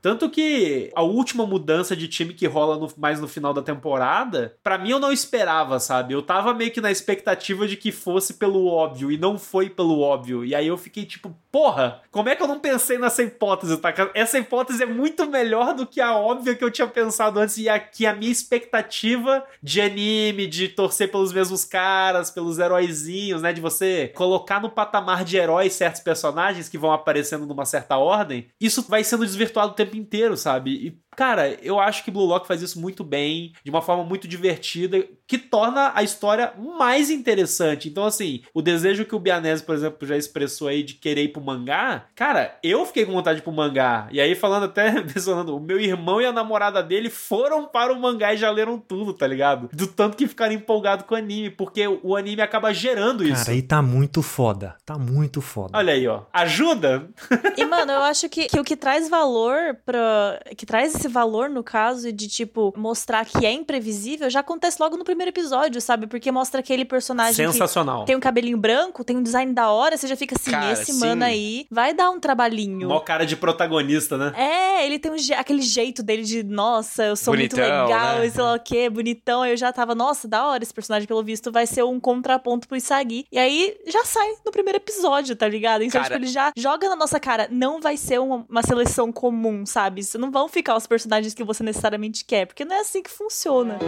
Tanto que a última mudança de time que rola no, mais no final da temporada, para mim eu não esperava, sabe? Eu tava meio que na expectativa de que fosse pelo óbvio, e não foi pelo óbvio. E aí eu fiquei tipo, porra, como é que eu não pensei nessa hipótese, tá? Essa hipótese é muito melhor do que a óbvia que eu tinha pensado antes, e aqui a minha expectativa de anime, de torcer pelos mesmos caras, pelos heróizinhos, né? De você colocar no patamar de heróis certos personagens que vão aparecendo numa certa ordem, isso vai sendo desvirtuado o tempo inteiro, sabe? E Cara, eu acho que Blue Lock faz isso muito bem, de uma forma muito divertida, que torna a história mais interessante. Então, assim, o desejo que o Bianese, por exemplo, já expressou aí de querer ir pro mangá, cara, eu fiquei com vontade de ir pro mangá. E aí, falando até, mencionando, o meu irmão e a namorada dele foram para o mangá e já leram tudo, tá ligado? Do tanto que ficaram empolgados com o anime, porque o anime acaba gerando isso. Cara, aí tá muito foda. Tá muito foda. Olha aí, ó. Ajuda? E, mano, eu acho que, que o que traz valor pra. que traz esse esse valor, no caso, de, tipo, mostrar que é imprevisível, já acontece logo no primeiro episódio, sabe? Porque mostra aquele personagem Sensacional. tem um cabelinho branco, tem um design da hora, você já fica assim, cara, esse sim. mano aí vai dar um trabalhinho. Mó cara de protagonista, né? É, ele tem um, aquele jeito dele de, nossa, eu sou bonitão, muito legal, né? sei lá o quê, bonitão. Eu já tava, nossa, da hora esse personagem, pelo visto, vai ser um contraponto pro Isagi. E aí já sai no primeiro episódio, tá ligado? Então, cara... tipo, ele já joga na nossa cara, não vai ser uma, uma seleção comum, sabe? Não vão ficar os personagens personagens que você necessariamente quer, porque não é assim que funciona.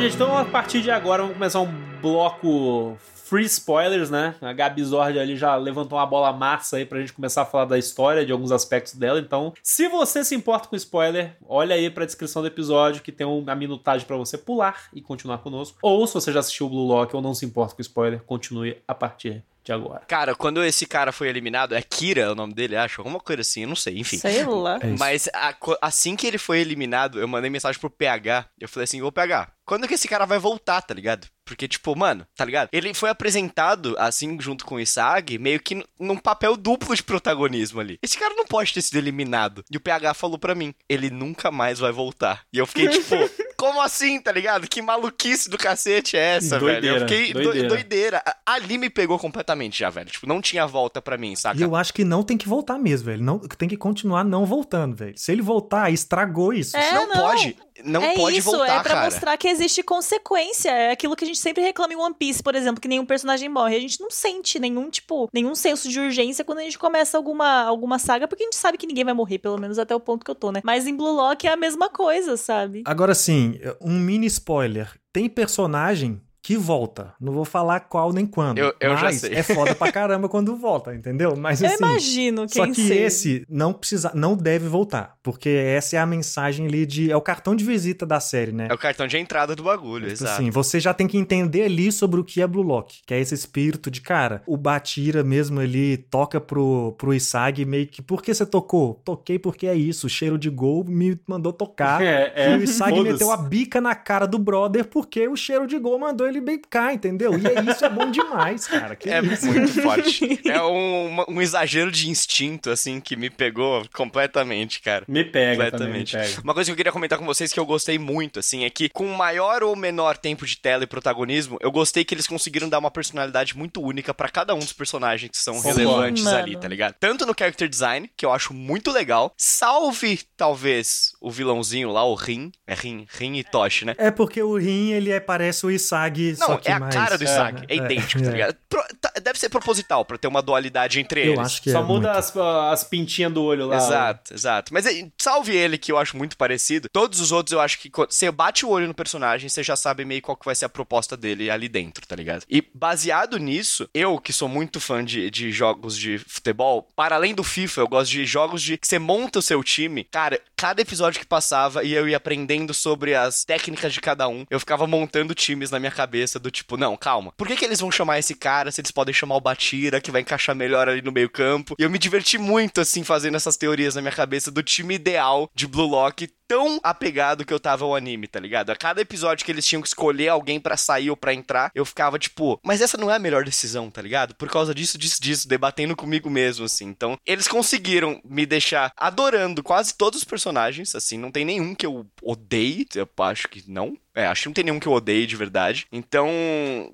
Gente, então a partir de agora vamos começar um bloco free spoilers, né? A Gabi ali já levantou uma bola massa aí pra gente começar a falar da história, de alguns aspectos dela. Então, se você se importa com spoiler, olha aí pra descrição do episódio que tem uma minutagem para você pular e continuar conosco. Ou se você já assistiu o Blue Lock ou não se importa com spoiler, continue a partir de agora. Cara, quando esse cara foi eliminado, é Kira o nome dele, acho, alguma coisa assim, eu não sei, enfim. Sei lá. É Mas a, assim que ele foi eliminado, eu mandei mensagem pro PH, eu falei assim, ô PH, quando que esse cara vai voltar, tá ligado? Porque, tipo, mano, tá ligado? Ele foi apresentado, assim, junto com o Isag, meio que num papel duplo de protagonismo ali. Esse cara não pode ter sido eliminado. E o PH falou pra mim, ele nunca mais vai voltar. E eu fiquei, tipo, como assim, tá ligado? Que maluquice do cacete é essa, doideira, velho? Eu fiquei doideira. doideira. Ali me pegou completamente já, velho. Tipo, não tinha volta pra mim, saca? E eu acho que não tem que voltar mesmo, velho. Não, tem que continuar não voltando, velho. Se ele voltar, estragou isso. É, não, não, pode. Não é pode isso, voltar, é pra cara. mostrar que existe consequência. É aquilo que a gente sempre reclama em One Piece, por exemplo, que nenhum personagem morre. A gente não sente nenhum, tipo, nenhum senso de urgência quando a gente começa alguma, alguma saga, porque a gente sabe que ninguém vai morrer, pelo menos até o ponto que eu tô, né? Mas em Blue Lock é a mesma coisa, sabe? Agora sim, um mini spoiler. Tem personagem que volta. Não vou falar qual nem quando. Eu, eu mas já sei. é foda pra caramba quando volta, entendeu? Mas assim, Eu imagino quem Só que sei. esse não precisa, não deve voltar, porque essa é a mensagem ali de é o cartão de visita da série, né? É o cartão de entrada do bagulho, tipo exato. Assim, você já tem que entender ali sobre o que é Blue Lock, que é esse espírito de cara, o Batira mesmo ali toca pro pro Isagi meio que por que você tocou? Toquei porque é isso, o cheiro de gol me mandou tocar. É, é, e o Isagi meteu a bica na cara do brother porque o cheiro de gol mandou ele ele bem cá, entendeu? E é isso, é bom demais, cara. Que é isso? muito forte. É um, um, exagero de instinto, assim, que me pegou completamente, cara. Me pega completamente. Também, me pega. Uma coisa que eu queria comentar com vocês que eu gostei muito, assim, é que com maior ou menor tempo de tela e protagonismo, eu gostei que eles conseguiram dar uma personalidade muito única para cada um dos personagens que são Sim, relevantes mano. ali, tá ligado? Tanto no character design, que eu acho muito legal, salve, talvez, o vilãozinho lá, o Rin. É Rin, Rin e Toshi, né? É porque o Rin, ele é, parece o Isagi, Não, só que é a mais... cara do Isagi, é, é, é idêntico, tá ligado? Pro, tá, deve ser proposital, para ter uma dualidade entre eu eles. Acho que Só é muda as, as pintinhas do olho lá. Exato, exato. Mas salve ele, que eu acho muito parecido. Todos os outros, eu acho que você bate o olho no personagem, você já sabe meio qual que vai ser a proposta dele ali dentro, tá ligado? E baseado nisso, eu, que sou muito fã de, de jogos de futebol, para além do FIFA, eu gosto de jogos de que você monta o seu time. Cara, cada episódio que passava e eu ia aprendendo sobre as técnicas de cada um, eu ficava montando times na minha cabeça do tipo, não, calma. Por que, que eles vão chamar esse cara se eles podem chamar o Batira, que vai encaixar melhor ali no meio campo? E eu me diverti muito, assim, fazendo essas teorias na minha cabeça do time ideal de Blue Lock tão apegado que eu tava ao anime, tá ligado? A cada episódio que eles tinham que escolher alguém para sair ou para entrar, eu ficava tipo, mas essa não é a melhor decisão, tá ligado? Por causa disso, disso, disso, debatendo comigo mesmo, assim. Então, eles conseguiram me deixar adorando quase todos os personagens, assim, não tem nenhum que eu odeie, eu acho que não. É, acho que não tem nenhum que eu odeie de verdade. Então,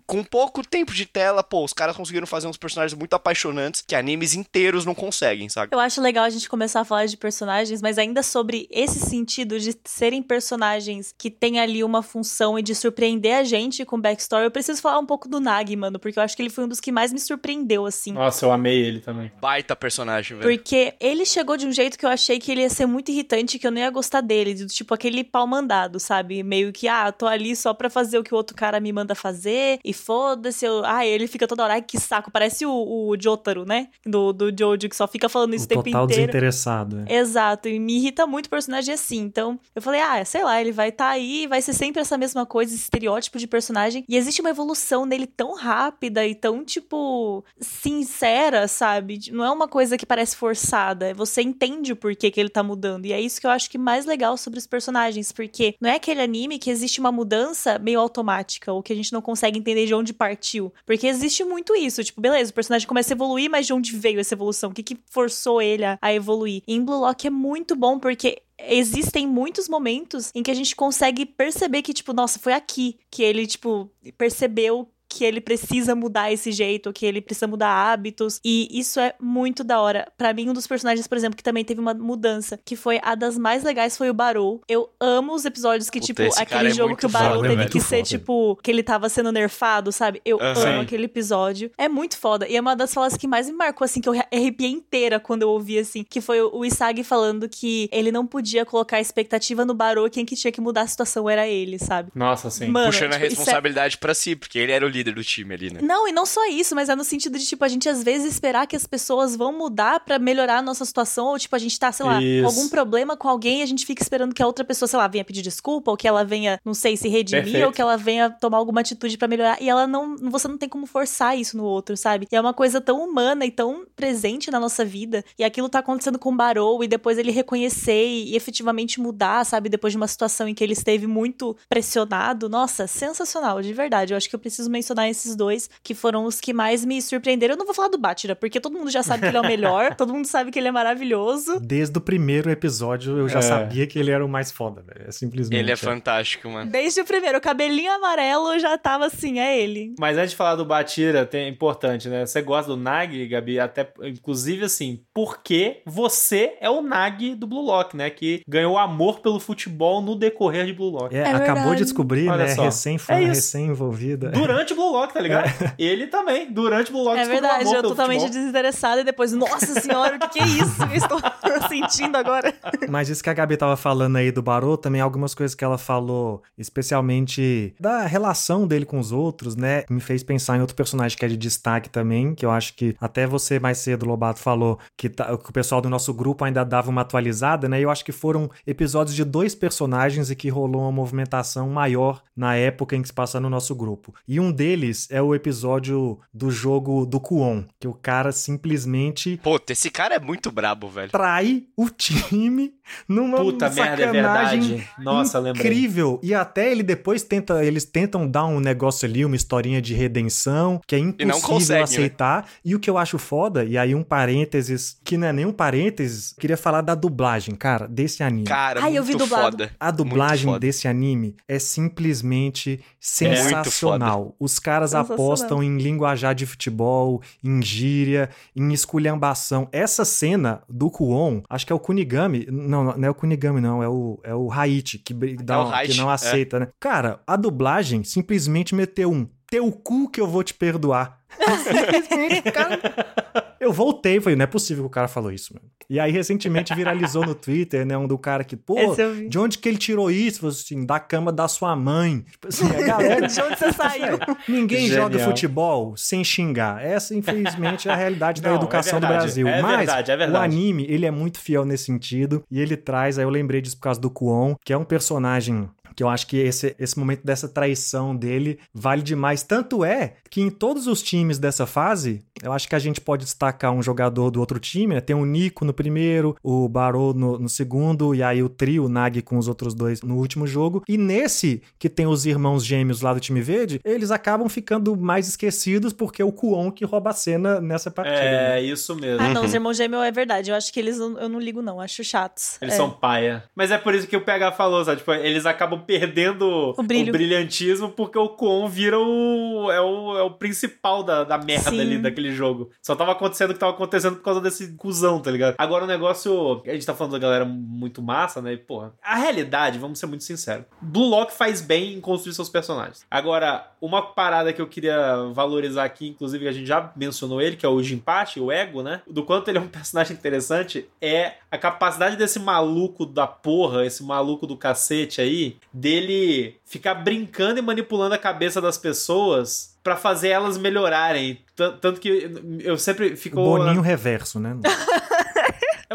com pouco tempo de tela, pô, os caras conseguiram fazer uns personagens muito apaixonantes que animes inteiros não conseguem, sabe? Eu acho legal a gente começar a falar de personagens, mas ainda sobre esse sentido de serem personagens que têm ali uma função e de surpreender a gente com backstory, eu preciso falar um pouco do Nagi, mano, porque eu acho que ele foi um dos que mais me surpreendeu, assim. Nossa, eu amei ele também. Baita personagem, velho. Porque ele chegou de um jeito que eu achei que ele ia ser muito irritante, que eu não ia gostar dele, do tipo aquele pau mandado, sabe? Meio que, ah, tô ali só pra fazer o que o outro cara me manda fazer, e foda-se, eu... ah, ele fica toda hora, ai, que saco, parece o, o Jotaro, né? Do, do Jojo, que só fica falando isso o tempo total inteiro. desinteressado. É. Exato, e me irrita muito o personagem assim, então eu falei, ah, sei lá, ele vai estar tá aí, vai ser sempre essa mesma coisa, esse estereótipo de personagem, e existe uma evolução nele tão rápida e tão, tipo, sincera, sabe? Não é uma coisa que parece forçada, você entende o porquê que ele tá mudando, e é isso que eu acho que mais legal sobre os personagens, porque não é aquele anime que existe uma mudança meio automática, ou que a gente não consegue entender de onde partiu. Porque existe muito isso. Tipo, beleza, o personagem começa a evoluir, mas de onde veio essa evolução? O que, que forçou ele a, a evoluir? E em Blue Lock é muito bom, porque existem muitos momentos em que a gente consegue perceber que, tipo, nossa, foi aqui que ele, tipo, percebeu que ele precisa mudar esse jeito, que ele precisa mudar hábitos. E isso é muito da hora. Para mim, um dos personagens, por exemplo, que também teve uma mudança, que foi a das mais legais, foi o Barou. Eu amo os episódios que, Puta, tipo, aquele é jogo que o Barou teve velho. que ser, foda. tipo, que ele tava sendo nerfado, sabe? Eu uhum. amo aquele episódio. É muito foda. E é uma das falas que mais me marcou, assim, que eu arrepiei inteira quando eu ouvi, assim, que foi o Isagi falando que ele não podia colocar expectativa no Barou, quem que tinha que mudar a situação era ele, sabe? Nossa, sim. Mano, Puxando tipo, a responsabilidade é... para si, porque ele era o líder líder do time ali, né? Não, e não só isso, mas é no sentido de, tipo, a gente às vezes esperar que as pessoas vão mudar para melhorar a nossa situação, ou, tipo, a gente tá, sei lá, isso. com algum problema com alguém e a gente fica esperando que a outra pessoa, sei lá, venha pedir desculpa, ou que ela venha, não sei, se redimir, Perfeito. ou que ela venha tomar alguma atitude para melhorar. E ela não. Você não tem como forçar isso no outro, sabe? E é uma coisa tão humana e tão presente na nossa vida. E aquilo tá acontecendo com o Barou, e depois ele reconhecer e, efetivamente mudar, sabe? Depois de uma situação em que ele esteve muito pressionado. Nossa, sensacional, de verdade. Eu acho que eu preciso mencionar esses dois, que foram os que mais me surpreenderam. Eu não vou falar do Bátira, porque todo mundo já sabe que ele é o melhor, todo mundo sabe que ele é maravilhoso. Desde o primeiro episódio eu já é. sabia que ele era o mais foda, velho. É simplesmente. Ele é, é, fantástico, mano. Desde o primeiro, o cabelinho amarelo já tava assim, é ele. Mas antes de falar do Batira, é importante, né? Você gosta do Nag, Gabi? Até, inclusive, assim, porque você é o Nag do Blue Lock, né? Que ganhou amor pelo futebol no decorrer de Blue Lock. É, é acabou de descobrir, Olha né? É recém-envolvida. Durante Blue Lock, tá ligado? É. Ele também, durante o Blue Lock, É verdade, eu totalmente desinteressada e depois, nossa senhora, o que, que é isso que eu estou sentindo agora? Mas isso que a Gabi tava falando aí do Barô, também algumas coisas que ela falou, especialmente da relação dele com os outros, né? Me fez pensar em outro personagem que é de destaque também, que eu acho que até você mais cedo, Lobato, falou que, tá, que o pessoal do nosso grupo ainda dava uma atualizada, né? Eu acho que foram episódios de dois personagens e que rolou uma movimentação maior na época em que se passa no nosso grupo. E um deles é o episódio do jogo do Kuon, que o cara simplesmente. Pô, esse cara é muito brabo, velho. Trai o time numa Puta merda, é verdade. Nossa, incrível. Lembrei. E até ele depois tenta, eles tentam dar um negócio ali, uma historinha de redenção, que é impossível consegue, né? aceitar. Né? E o que eu acho foda, e aí um parênteses, que não é nem um parênteses, queria falar da dublagem, cara, desse anime. Cara, Ai, eu vi dublado. foda. A dublagem desse anime é simplesmente sensacional. É Os caras apostam em linguajar de futebol, em gíria, em esculhambação. Essa cena do Kuon, acho que é o Kunigami, não, não é o Kunigami não, é o, é o Haichi, que, dá, é o que não é. aceita, é. né? Cara, a dublagem simplesmente meteu um teu cu que eu vou te perdoar. Simplesmente, cara. Eu voltei, falei, não é possível que o cara falou isso, mano. E aí, recentemente, viralizou no Twitter, né? Um do cara que, pô, de onde que ele tirou isso? Assim, da cama da sua mãe. Tipo assim, a galera. de onde você saiu? Ninguém Genial. joga futebol sem xingar. Essa, infelizmente, é a realidade não, da é educação é do Brasil. É Mas verdade, é verdade. o anime, ele é muito fiel nesse sentido. E ele traz, aí eu lembrei disso por causa do Kuon, que é um personagem que eu acho que esse, esse momento dessa traição dele vale demais. Tanto é que em todos os times dessa fase, eu acho que a gente pode destacar um jogador do outro time, né? Tem o Nico no primeiro, o Barô no, no, segundo, e aí o trio, o Nag com os outros dois no último jogo. E nesse, que tem os irmãos gêmeos lá do time verde, eles acabam ficando mais esquecidos porque é o Kuon que rouba a cena nessa partida. É, né? isso mesmo. Ah, não, os irmãos gêmeos é verdade. Eu acho que eles, eu não ligo não, acho chatos. Eles é. são paia. Mas é por isso que o PH falou, sabe? Tipo, eles acabam perdendo o, o brilhantismo porque o Kuon vira o é, o. é o principal da, da merda Sim. ali daquele jogo. Só tava acontecendo o que tava acontecendo por causa desse cuzão, tá ligado? Agora o negócio. A gente tá falando da galera muito massa, né? E, porra, a realidade, vamos ser muito sinceros. Blue Lock faz bem em construir seus personagens. Agora, uma parada que eu queria valorizar aqui, inclusive, a gente já mencionou ele, que é o Jinpachi, o Ego, né? Do quanto ele é um personagem interessante, é a capacidade desse maluco da porra, esse maluco do cacete aí, dele ficar brincando e manipulando a cabeça das pessoas para fazer elas melhorarem. Tanto que eu sempre fico. O boninho reverso, né?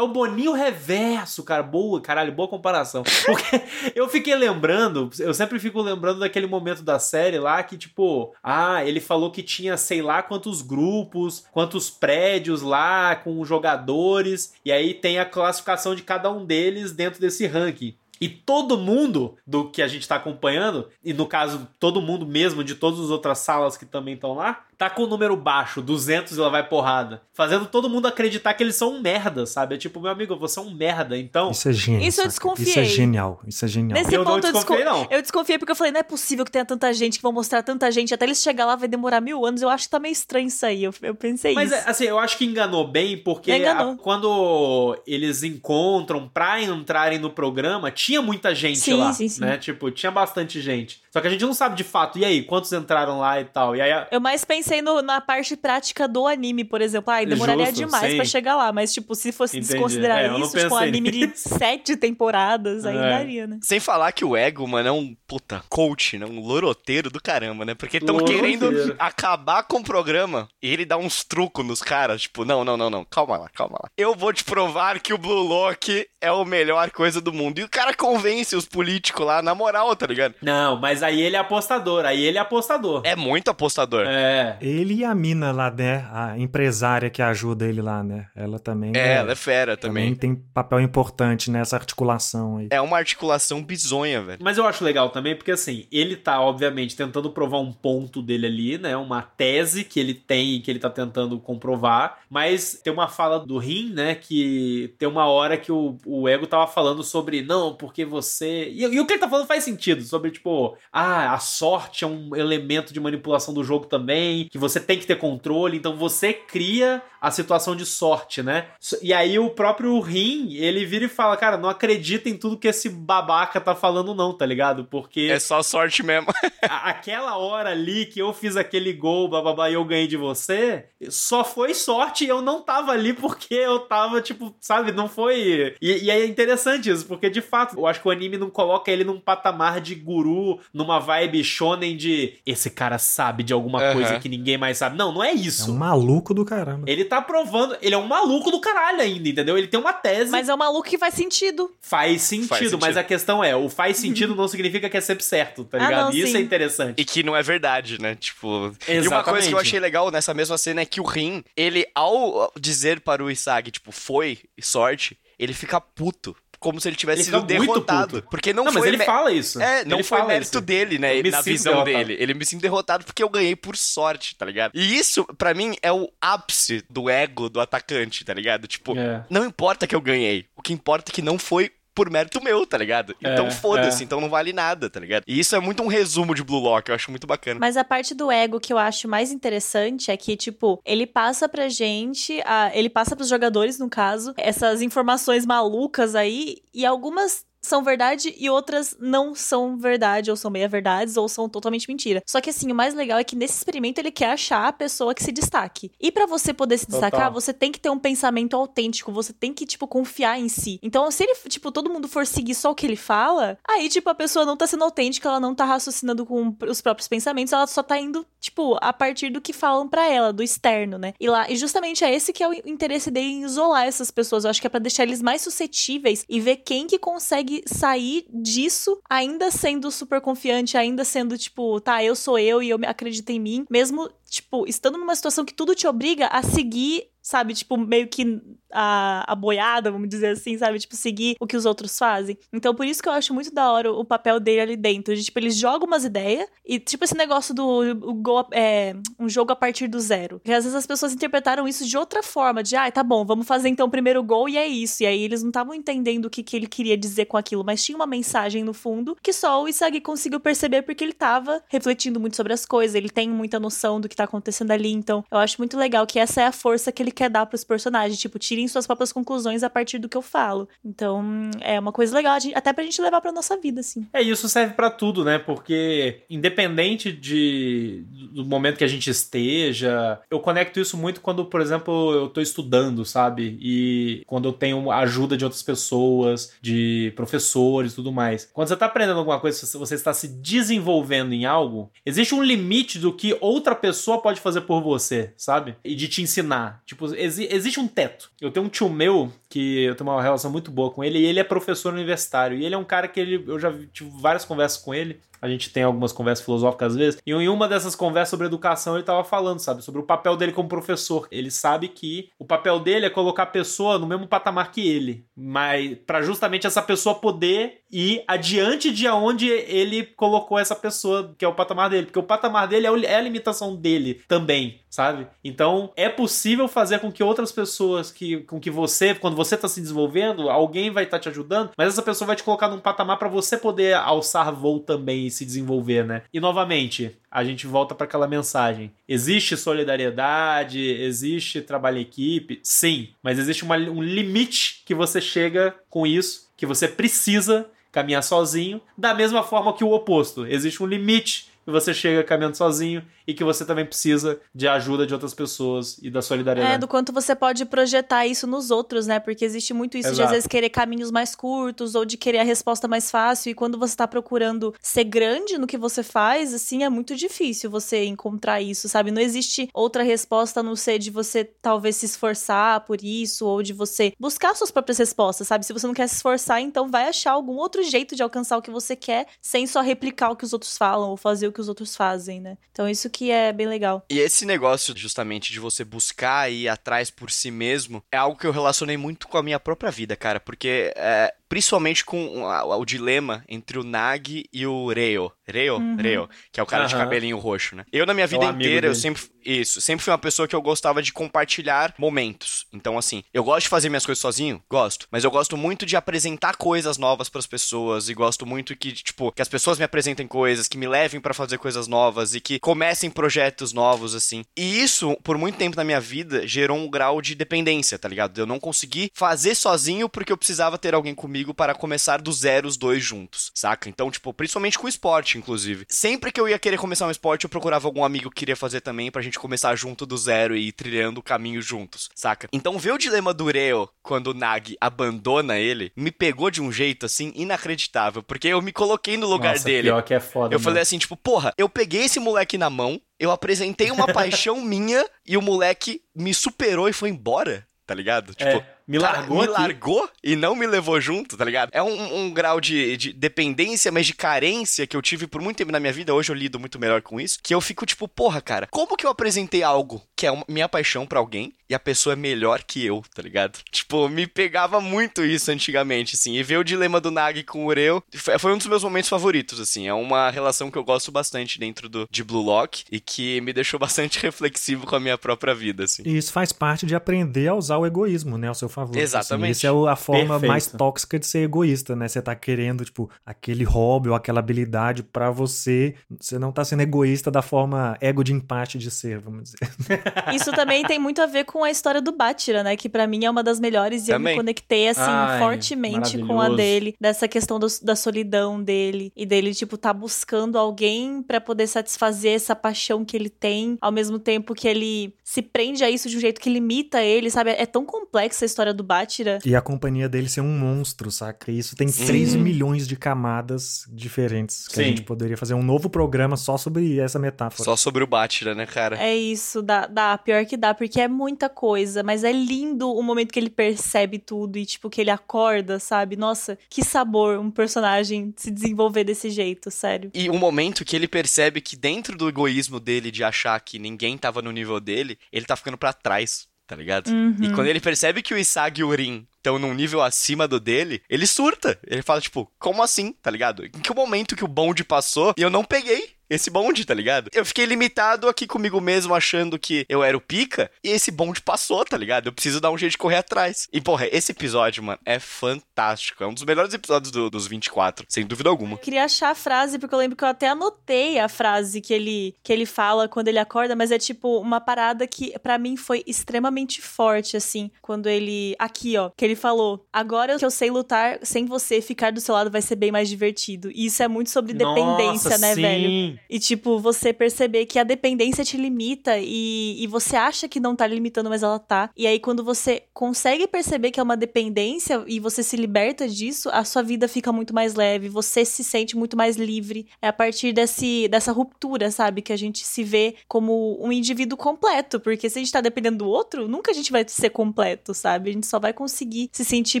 É o Boninho Reverso, cara. Boa, caralho, boa comparação. Porque eu fiquei lembrando, eu sempre fico lembrando daquele momento da série lá que, tipo, ah, ele falou que tinha sei lá quantos grupos, quantos prédios lá com jogadores, e aí tem a classificação de cada um deles dentro desse ranking. E todo mundo do que a gente está acompanhando, e no caso, todo mundo mesmo de todas as outras salas que também estão lá, tá com o número baixo, 200 e ela vai porrada. Fazendo todo mundo acreditar que eles são um merda, sabe? É tipo, meu amigo, você é um merda, então... Isso é genial. Isso eu desconfiei. Isso é genial, isso é genial. Nesse eu ponto não desconfiei, eu, desconfiei, não. eu desconfiei porque eu falei, não é possível que tenha tanta gente, que vão mostrar tanta gente, até eles chegar lá vai demorar mil anos, eu acho que tá meio estranho isso aí, eu, eu pensei Mas, isso. Mas, assim, eu acho que enganou bem, porque enganou. A, quando eles encontram pra entrarem no programa, tinha muita gente sim, lá, sim, sim. né? Tipo, tinha bastante gente. Só que a gente não sabe de fato, e aí, quantos entraram lá e tal. E aí a... Eu mais pensei no, na parte prática do anime, por exemplo. Ai, demoraria Justo, demais para chegar lá. Mas, tipo, se fosse Entendi. desconsiderar é, isso, tipo, um anime de sete temporadas, aí é. daria, né? Sem falar que o Ego, mano, é um puta coach, né? Um loroteiro do caramba, né? Porque estão querendo acabar com o programa e ele dá uns trucos nos caras. Tipo, não, não, não, não. Calma lá, calma lá. Eu vou te provar que o Blue Lock é a melhor coisa do mundo. E o cara convence os políticos lá, na moral, tá ligado? Não, mas mas aí ele é apostador, aí ele é apostador. É muito apostador. É. Ele e a mina lá, né? A empresária que ajuda ele lá, né? Ela também. É, é ela é fera também. Também tem papel importante nessa articulação aí. É uma articulação bizonha, velho. Mas eu acho legal também, porque assim, ele tá, obviamente, tentando provar um ponto dele ali, né? Uma tese que ele tem e que ele tá tentando comprovar. Mas tem uma fala do Rin, né? Que tem uma hora que o, o ego tava falando sobre, não, porque você. E, e o que ele tá falando faz sentido, sobre, tipo, ah, a sorte é um elemento de manipulação do jogo também, que você tem que ter controle, então você cria a situação de sorte, né? E aí o próprio Rin, ele vira e fala, cara, não acredita em tudo que esse babaca tá falando não, tá ligado? Porque... É só sorte mesmo. aquela hora ali que eu fiz aquele gol, bababá, e eu ganhei de você, só foi sorte e eu não tava ali porque eu tava, tipo, sabe, não foi... E, e é interessante isso, porque de fato, eu acho que o anime não coloca ele num patamar de guru, numa vibe shonen de esse cara sabe de alguma uhum. coisa que ninguém mais sabe. Não, não é isso. É um maluco do caramba. Ele tá provando, ele é um maluco do caralho ainda, entendeu? Ele tem uma tese. Mas é um maluco que faz sentido. Faz sentido, faz sentido. mas a questão é, o faz sentido não significa que é sempre certo, tá ligado? Ah, não, isso é interessante. E que não é verdade, né? Tipo, Exatamente. e uma coisa que eu achei legal nessa mesma cena é que o Rin, ele ao dizer para o Isagi, tipo, foi sorte, ele fica puto como se ele tivesse ele sido derrotado. Porque não, não foi. Mas ele fala isso. É, não ele foi mérito isso. dele, né? Na visão derrotado. dele. Ele me sinto derrotado porque eu ganhei por sorte, tá ligado? E isso, para mim, é o ápice do ego do atacante, tá ligado? Tipo, é. não importa que eu ganhei. O que importa é que não foi por mérito meu, tá ligado? Então é, foda-se, é. então não vale nada, tá ligado? E isso é muito um resumo de Blue Lock, eu acho muito bacana. Mas a parte do ego que eu acho mais interessante é que, tipo, ele passa pra gente, a, ele passa pros jogadores, no caso, essas informações malucas aí, e algumas são verdade e outras não são verdade, ou são meia-verdades, ou são totalmente mentira. Só que assim, o mais legal é que nesse experimento ele quer achar a pessoa que se destaque. E para você poder se destacar, Total. você tem que ter um pensamento autêntico, você tem que, tipo, confiar em si. Então, se ele, tipo, todo mundo for seguir só o que ele fala, aí, tipo, a pessoa não tá sendo autêntica, ela não tá raciocinando com os próprios pensamentos, ela só tá indo, tipo, a partir do que falam para ela, do externo, né? E lá, e justamente é esse que é o interesse dele em isolar essas pessoas. Eu acho que é para deixar eles mais suscetíveis e ver quem que consegue consegue sair disso ainda sendo super confiante, ainda sendo tipo, tá, eu sou eu e eu acredito em mim, mesmo, tipo, estando numa situação que tudo te obriga a seguir sabe? Tipo, meio que a, a boiada, vamos dizer assim, sabe? Tipo, seguir o que os outros fazem. Então, por isso que eu acho muito da hora o, papel dele ali dentro. De, tipo, eles jogam umas ideias e, tipo, esse negócio do go, é, um jogo a partir do zero. Que às vezes as pessoas interpretaram isso de outra forma, de, ah, tá bom, vamos fazer então o primeiro gol e é isso. E aí eles não estavam entendendo o que, que ele queria dizer com aquilo, mas tinha uma mensagem no fundo que só o Isagi conseguiu perceber porque ele tava refletindo muito sobre as coisas, ele tem muita noção do que tá acontecendo ali. Então, eu acho muito legal que essa é a força que ele quer dar pros personagens. Tipo, tirem suas próprias conclusões a partir do que eu falo. Então, é uma coisa legal, até pra gente levar pra nossa vida, assim. É, isso serve para tudo, né? Porque, independente de, do momento que a gente esteja, eu conecto isso muito quando, por exemplo, eu tô estudando, sabe? E quando eu tenho ajuda de outras pessoas, de professores tudo mais. Quando você tá aprendendo alguma coisa, você está se desenvolvendo em algo, existe um limite do que outra pessoa pode fazer por você, sabe? E de te ensinar. Tipo, exi existe um teto. Eu tenho um tio meu que eu tenho uma relação muito boa com ele e ele é professor universitário. E ele é um cara que ele, eu já tive várias conversas com ele a gente tem algumas conversas filosóficas às vezes, e em uma dessas conversas sobre educação ele estava falando, sabe, sobre o papel dele como professor. Ele sabe que o papel dele é colocar a pessoa no mesmo patamar que ele, mas para justamente essa pessoa poder ir adiante de onde ele colocou essa pessoa, que é o patamar dele, porque o patamar dele é, é a limitação dele também, sabe? Então, é possível fazer com que outras pessoas que com que você, quando você está se desenvolvendo, alguém vai estar tá te ajudando, mas essa pessoa vai te colocar num patamar para você poder alçar voo também se desenvolver, né? E novamente, a gente volta para aquela mensagem. Existe solidariedade, existe trabalho em equipe, sim, mas existe uma, um limite que você chega com isso, que você precisa caminhar sozinho, da mesma forma que o oposto. Existe um limite que você chega caminhando sozinho e que você também precisa de ajuda de outras pessoas e da solidariedade. É, do quanto você pode projetar isso nos outros, né? Porque existe muito isso Exato. de às vezes querer caminhos mais curtos ou de querer a resposta mais fácil. E quando você tá procurando ser grande no que você faz, assim, é muito difícil você encontrar isso, sabe? Não existe outra resposta a não ser de você talvez se esforçar por isso ou de você buscar suas próprias respostas, sabe? Se você não quer se esforçar, então vai achar algum outro jeito de alcançar o que você quer sem só replicar o que os outros falam ou fazer o que os outros fazem, né? Então isso que é bem legal. E esse negócio, justamente, de você buscar e ir atrás por si mesmo, é algo que eu relacionei muito com a minha própria vida, cara. Porque é, principalmente com o, o, dilema entre o Nag e o Reo. Reo? Uhum. Reo, que é o cara uhum. de cabelinho roxo, né? Eu, na minha vida é inteira, eu sempre. Isso, sempre fui uma pessoa que eu gostava de compartilhar momentos. Então, assim, eu gosto de fazer minhas coisas sozinho? Gosto. Mas eu gosto muito de apresentar coisas novas para as pessoas. E gosto muito que, tipo, que as pessoas me apresentem coisas, que me levem para fazer coisas novas e que comecem projetos novos, assim. E isso, por muito tempo na minha vida, gerou um grau de dependência, tá ligado? Eu não consegui fazer sozinho porque eu precisava ter alguém comigo comigo para começar do zero os dois juntos, saca? Então, tipo, principalmente com o esporte, inclusive. Sempre que eu ia querer começar um esporte, eu procurava algum amigo que queria fazer também pra gente começar junto do zero e ir trilhando o caminho juntos, saca? Então, ver o dilema do Reo quando o Nag abandona ele me pegou de um jeito assim inacreditável, porque eu me coloquei no lugar Nossa, dele. Pior que é foda, eu mano. falei assim, tipo, porra, eu peguei esse moleque na mão, eu apresentei uma paixão minha e o moleque me superou e foi embora, tá ligado? Tipo, é Me largou Me largou e não me levou junto, tá ligado? É um, um grau de, de, dependência, mas de carência que eu tive por muito tempo na minha vida. Hoje eu lido muito melhor com isso. Que eu fico tipo, porra, cara, como que eu apresentei algo que é uma, minha paixão para alguém e a pessoa é melhor que eu, tá ligado? Tipo, me pegava muito isso antigamente, assim. E ver o dilema do Nag com o Ureu foi um dos meus momentos favoritos, assim. É uma relação que eu gosto bastante dentro do, de Blue Lock e que me deixou bastante reflexivo com a minha própria vida, assim. E isso faz parte de aprender a usar o egoísmo, né, ao seu favor. Assim. Exatamente. Assim, essa é a forma Perfeito. mais tóxica de ser egoísta, né? Você tá querendo, tipo, aquele hobby ou aquela habilidade para você. Você não tá sendo egoísta da forma ego de empate de ser, vamos dizer. Isso também tem muito a ver com a história do Bátira, né? Que para mim é uma das melhores e também. eu me conectei, assim, Ai, fortemente com a dele. Dessa questão do, da solidão dele e dele, tipo, tá buscando alguém para poder satisfazer essa paixão que ele tem, ao mesmo tempo que ele se prende a isso de um jeito que limita ele, sabe? É tão complexa a história do Bátira. E a companhia dele ser um monstro, saca? Isso tem Sim. 3 milhões de camadas diferentes. Que Sim. a gente poderia fazer um novo programa só sobre essa metáfora. Só sobre o Bátira, né, cara? É isso, dá, dá. Pior que dá, porque é muita coisa. Mas é lindo o momento que ele percebe tudo e, tipo, que ele acorda, sabe? Nossa, que sabor um personagem se desenvolver desse jeito, sério. E um momento que ele percebe que dentro do egoísmo dele de achar que ninguém tava no nível dele, ele tá ficando para trás tá ligado? Uhum. E quando ele percebe que o Isag e o Rin estão num nível acima do dele, ele surta. Ele fala, tipo, como assim, tá ligado? Em que momento que o bonde passou e eu não peguei? Esse bonde, tá ligado? Eu fiquei limitado aqui comigo mesmo, achando que eu era o pica, e esse bonde passou, tá ligado? Eu preciso dar um jeito de correr atrás. E, porra, esse episódio, mano, é fantástico. É um dos melhores episódios do, dos 24, sem dúvida alguma. Eu queria achar a frase, porque eu lembro que eu até anotei a frase que ele, que ele fala quando ele acorda, mas é tipo uma parada que para mim foi extremamente forte, assim, quando ele. Aqui, ó, que ele falou: Agora que eu sei lutar sem você, ficar do seu lado vai ser bem mais divertido. E isso é muito sobre dependência, Nossa, né, sim. velho? E, tipo, você perceber que a dependência te limita e, e você acha que não tá limitando, mas ela tá. E aí, quando você consegue perceber que é uma dependência e você se liberta disso, a sua vida fica muito mais leve, você se sente muito mais livre. É a partir desse, dessa ruptura, sabe? Que a gente se vê como um indivíduo completo. Porque se a gente tá dependendo do outro, nunca a gente vai ser completo, sabe? A gente só vai conseguir se sentir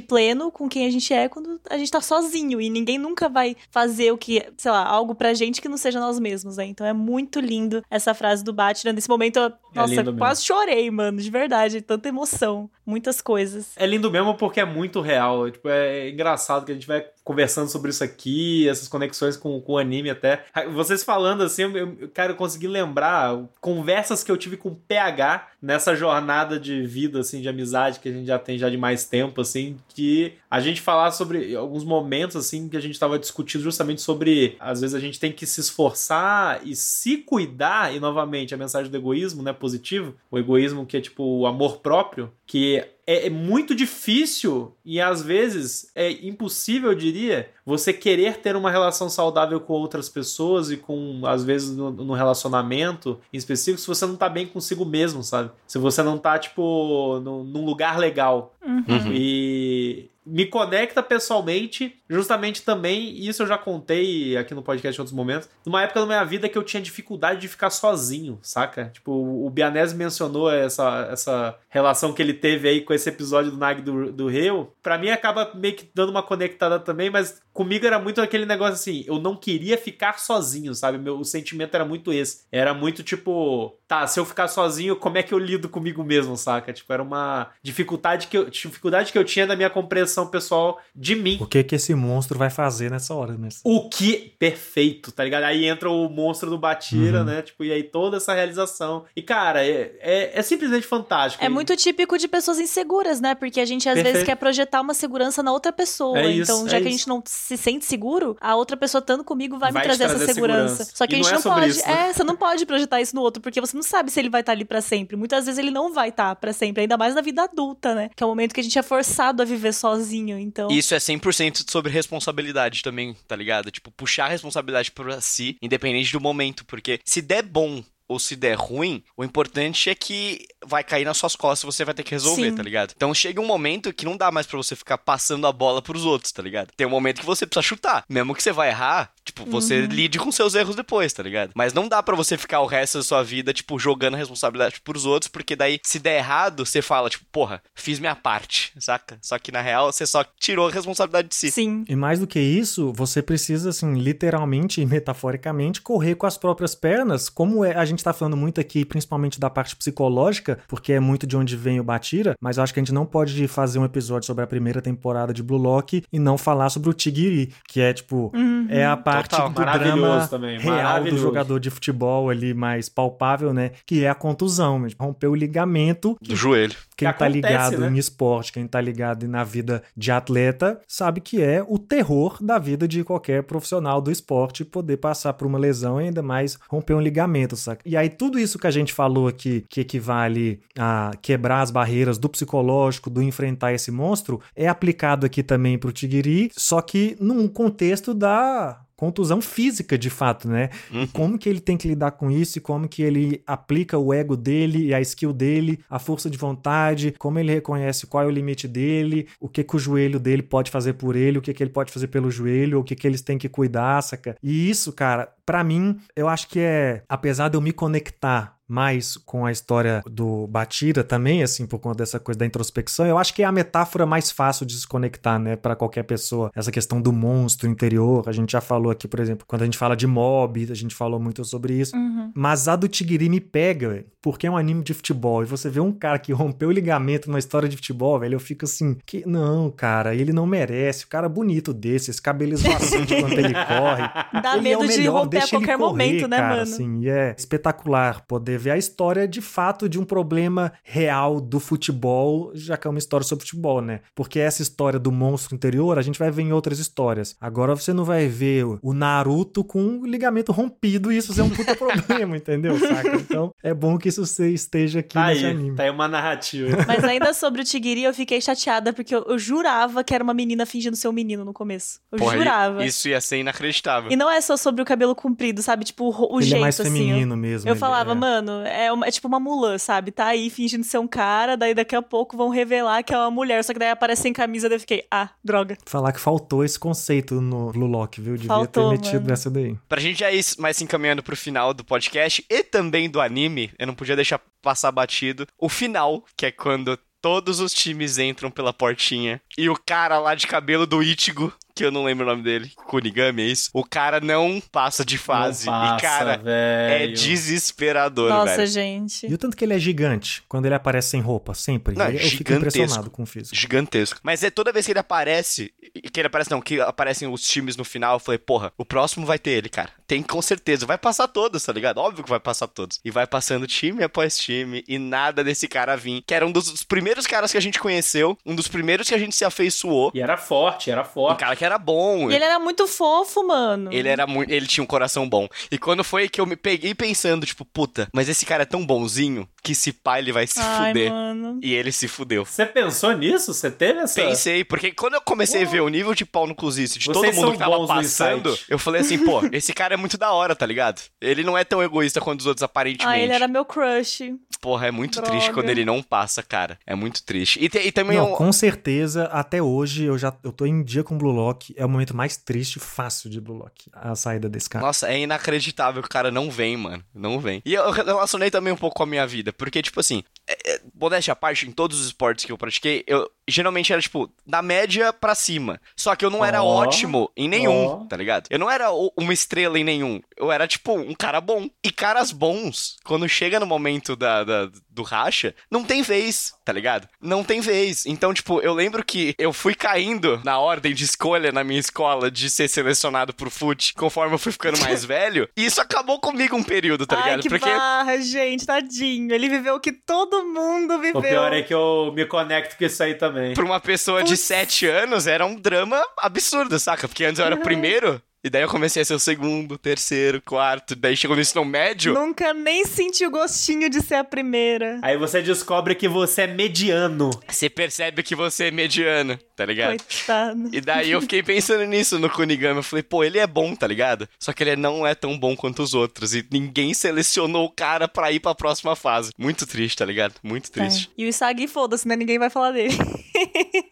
pleno com quem a gente é quando a gente tá sozinho. E ninguém nunca vai fazer o que, sei lá, algo pra gente que não seja nós mesmos mesmos, né? Então é muito lindo essa frase do Batman. Nesse momento, eu, é nossa, quase chorei, mano, de verdade. Tanta emoção, muitas coisas. É lindo mesmo porque é muito real. Tipo, é engraçado que a gente vai conversando sobre isso aqui, essas conexões com, com o anime até. Vocês falando assim, eu, cara, eu consegui lembrar conversas que eu tive com o PH nessa jornada de vida, assim, de amizade que a gente já tem já de mais tempo, assim, que a gente falar sobre alguns momentos, assim, que a gente estava discutindo justamente sobre, às vezes a gente tem que se esforçar e se cuidar, e novamente a mensagem do egoísmo, né, positivo, o egoísmo que é tipo o amor próprio, que é, é, muito difícil e às vezes é impossível, eu diria, você querer ter uma relação saudável com outras pessoas e com, às vezes, no, no relacionamento em específico, se você não tá bem consigo mesmo, sabe? Se você não tá, tipo, no, num lugar legal. Uhum. E me conecta pessoalmente, justamente também, isso eu já contei aqui no podcast em outros momentos, numa época da minha vida que eu tinha dificuldade de ficar sozinho, saca? Tipo, o Bianese mencionou essa, essa relação que ele teve aí com esse episódio do Nag do, do Rio. Pra mim acaba meio que dando uma conectada também, mas comigo era muito aquele negócio assim, eu não queria ficar sozinho, sabe? Meu, o sentimento era muito esse. Era muito tipo, tá, se eu ficar sozinho, como é que eu lido comigo mesmo, saca? Tipo, era uma dificuldade que eu, dificuldade que eu tinha da minha compreensão pessoal de mim. O que que esse monstro vai fazer nessa hora, né? O que perfeito, tá ligado? Aí entra o monstro do Batira, uhum. né? Tipo, e aí toda essa realização. E cara, é, é, é simplesmente fantástico. É e... muito típico de pessoas inseguras, né? Porque a gente às perfeito. vezes quer projetar uma segurança na outra pessoa. É isso, então, já é que isso. a gente não se sente seguro, a outra pessoa estando comigo vai, vai me trazer, trazer essa segurança. segurança. Só que e a gente não, não é pode. Isso, né? É, você não pode projetar isso no outro, porque você não sabe se ele vai estar ali para sempre. Muitas vezes ele não vai estar para sempre, ainda mais na vida adulta, né? Que é o momento que a gente é forçado a viver sozinho, então. Isso é 100% sobre responsabilidade também, tá ligado? Tipo, puxar a responsabilidade pra si, independente do momento, porque se der bom ou se der ruim, o importante é que vai cair nas suas costas e você vai ter que resolver, Sim. tá ligado? Então chega um momento que não dá mais para você ficar passando a bola pros outros, tá ligado? Tem um momento que você precisa chutar. Mesmo que você vai errar, tipo, você uhum. lide com seus erros depois, tá ligado? Mas não dá para você ficar o resto da sua vida, tipo, jogando a responsabilidade pros outros, porque daí, se der errado, você fala, tipo, porra, fiz minha parte, saca? Só que na real, você só tirou a responsabilidade de si. Sim. E mais do que isso, você precisa, assim, literalmente e metaforicamente, correr com as próprias pernas, como é, a gente tá falando muito aqui, principalmente da parte psicológica, porque é muito de onde vem o Batira, mas eu acho que a gente não pode fazer um episódio sobre a primeira temporada de Blue Lock e não falar sobre o Tigiri, que é, tipo, uhum. é a parte Total, do drama também, real do jogador de futebol ali mais palpável, né? Que é a contusão, rompeu o ligamento. Do joelho. Quem que tá acontece, ligado né? em esporte, quem tá ligado na vida de atleta, sabe que é o terror da vida de qualquer profissional do esporte poder passar por uma lesão e ainda mais romper um ligamento, saca? E aí tudo isso que a gente falou aqui, que equivale a quebrar as barreiras do psicológico, do enfrentar esse monstro, é aplicado aqui também pro Tigiri, só que num contexto da contusão física de fato, né? Uhum. Como que ele tem que lidar com isso e como que ele aplica o ego dele e a skill dele, a força de vontade, como ele reconhece qual é o limite dele, o que que o joelho dele pode fazer por ele, o que que ele pode fazer pelo joelho, o que que eles têm que cuidar, saca? E isso, cara, para mim, eu acho que é, apesar de eu me conectar mais com a história do Batira também, assim, por conta dessa coisa da introspecção, eu acho que é a metáfora mais fácil de se conectar, né, para qualquer pessoa. Essa questão do monstro interior, a gente já falou aqui, por exemplo, quando a gente fala de mob, a gente falou muito sobre isso. Uhum. Mas a do Tigiri me pega, porque é um anime de futebol. E você vê um cara que rompeu o ligamento numa história de futebol, velho, eu fico assim, que não, cara, ele não merece. O cara bonito desse, esse cabelo esvoaçante quando ele corre. Dá ele medo é melhor, de romper a qualquer correr, momento, né, cara, mano? Assim, e é espetacular poder ver a história de fato de um problema real do futebol, já que é uma história sobre futebol, né? Porque essa história do monstro interior a gente vai ver em outras histórias. Agora você não vai ver o Naruto com um ligamento rompido e isso é um puta problema, entendeu? Saca? Então é bom que isso esteja aqui tá nesse aí, anime. Tá aí uma narrativa. Mas ainda sobre o Tigiri, eu fiquei chateada porque eu, eu, jurava que era uma menina fingindo ser um menino no começo. Eu Porra, jurava. Isso ia ser inacreditável. E não é só sobre o cabelo comprido, sabe? Tipo, o, o Ele jeito, é mais assim. feminino mesmo. Eu falava, é. mano, é, uma, é tipo uma mulã, sabe? Tá aí fingindo ser um cara, daí daqui a pouco vão revelar que é uma mulher, só que daí aparece sem camisa, daí eu fiquei, ah, droga. Falar que faltou esse conceito no Lulock, viu? Devia faltou, ter metido mano. essa daí. Pra gente já ir mais se encaminhando pro final do podcast e também do anime, eu não podia deixar passar batido. O final, que é quando todos os times entram pela portinha e o cara lá de cabelo do Ichigo que eu não lembro o nome dele, Kunigami, é isso? O cara não passa de fase. Passa, e, cara, é velho. é desesperador, Nossa, velho. gente. E o tanto que ele é gigante quando ele aparece sem roupa, sempre. Não, eu gigantesco, fico impressionado com o físico. Gigantesco. Mas é toda vez que ele aparece, que ele aparece, não, que aparecem os times no final, eu falei, porra, o próximo vai ter ele, cara. Tem com certeza. Vai passar todos, tá ligado? Óbvio que vai passar todos. E vai passando time após time, e nada desse cara vir. Que era um dos, dos primeiros caras que a gente conheceu, um dos primeiros que a gente se afeiçoou. E era forte, era forte. Um cara que era bom. E ele era muito fofo, mano. Ele era muito. Ele tinha um coração bom. E quando foi que eu me peguei pensando, tipo, puta, mas esse cara é tão bonzinho que se pai ele vai se Ai, fuder. Mano. E ele se fudeu. Você pensou nisso? Você teve essa? Pensei, porque quando eu comecei a ver o nível de pau no cozice de Vocês todo mundo que tava passando, eu falei assim, pô, esse cara é muito da hora, tá ligado? Ele não é tão egoísta quanto os outros, aparentemente. Ah, ele era meu crush. Porra, é muito Droga. triste quando ele não passa, cara. É muito triste. E, te, e também. Não, com certeza, até hoje eu já eu tô em dia com o Blue Lock. É o momento mais triste e fácil de Blue Lock. A saída desse cara. Nossa, é inacreditável que o cara não vem, mano. Não vem. E eu relacionei também um pouco com a minha vida. Porque, tipo assim, é, é, modéstia à parte, em todos os esportes que eu pratiquei, eu geralmente era, tipo, da média pra cima. Só que eu não era oh, ótimo em nenhum, oh. tá ligado? Eu não era uma estrela em nenhum. Eu era, tipo, um cara bom. E caras bons, quando chega no momento da, da do racha, não tem vez, tá ligado? Não tem vez. Então, tipo, eu lembro que eu fui caindo na ordem de escolha na minha escola de ser selecionado pro fute conforme eu fui ficando mais velho. E isso acabou comigo um período, tá ligado? Ai, que Porque... barra, gente, tadinho. Ele viveu o que todo mundo viveu. O pior é que eu me conecto com isso aí também. Pra uma pessoa Putz. de 7 anos, era um drama absurdo, saca? Porque antes eu era o primeiro E daí eu comecei a ser o segundo, terceiro, quarto. Daí chegou no ensino médio. Nunca nem senti o gostinho de ser a primeira. Aí você descobre que você é mediano. Você percebe que você é mediano, tá ligado? Coitado. E daí eu fiquei pensando nisso no Kunigami. Eu falei, pô, ele é bom, tá ligado? Só que ele não é tão bom quanto os outros. E ninguém selecionou o cara pra ir pra próxima fase. Muito triste, tá ligado? Muito triste. É. E o Isagi, foda-se, né? Ninguém vai falar dele.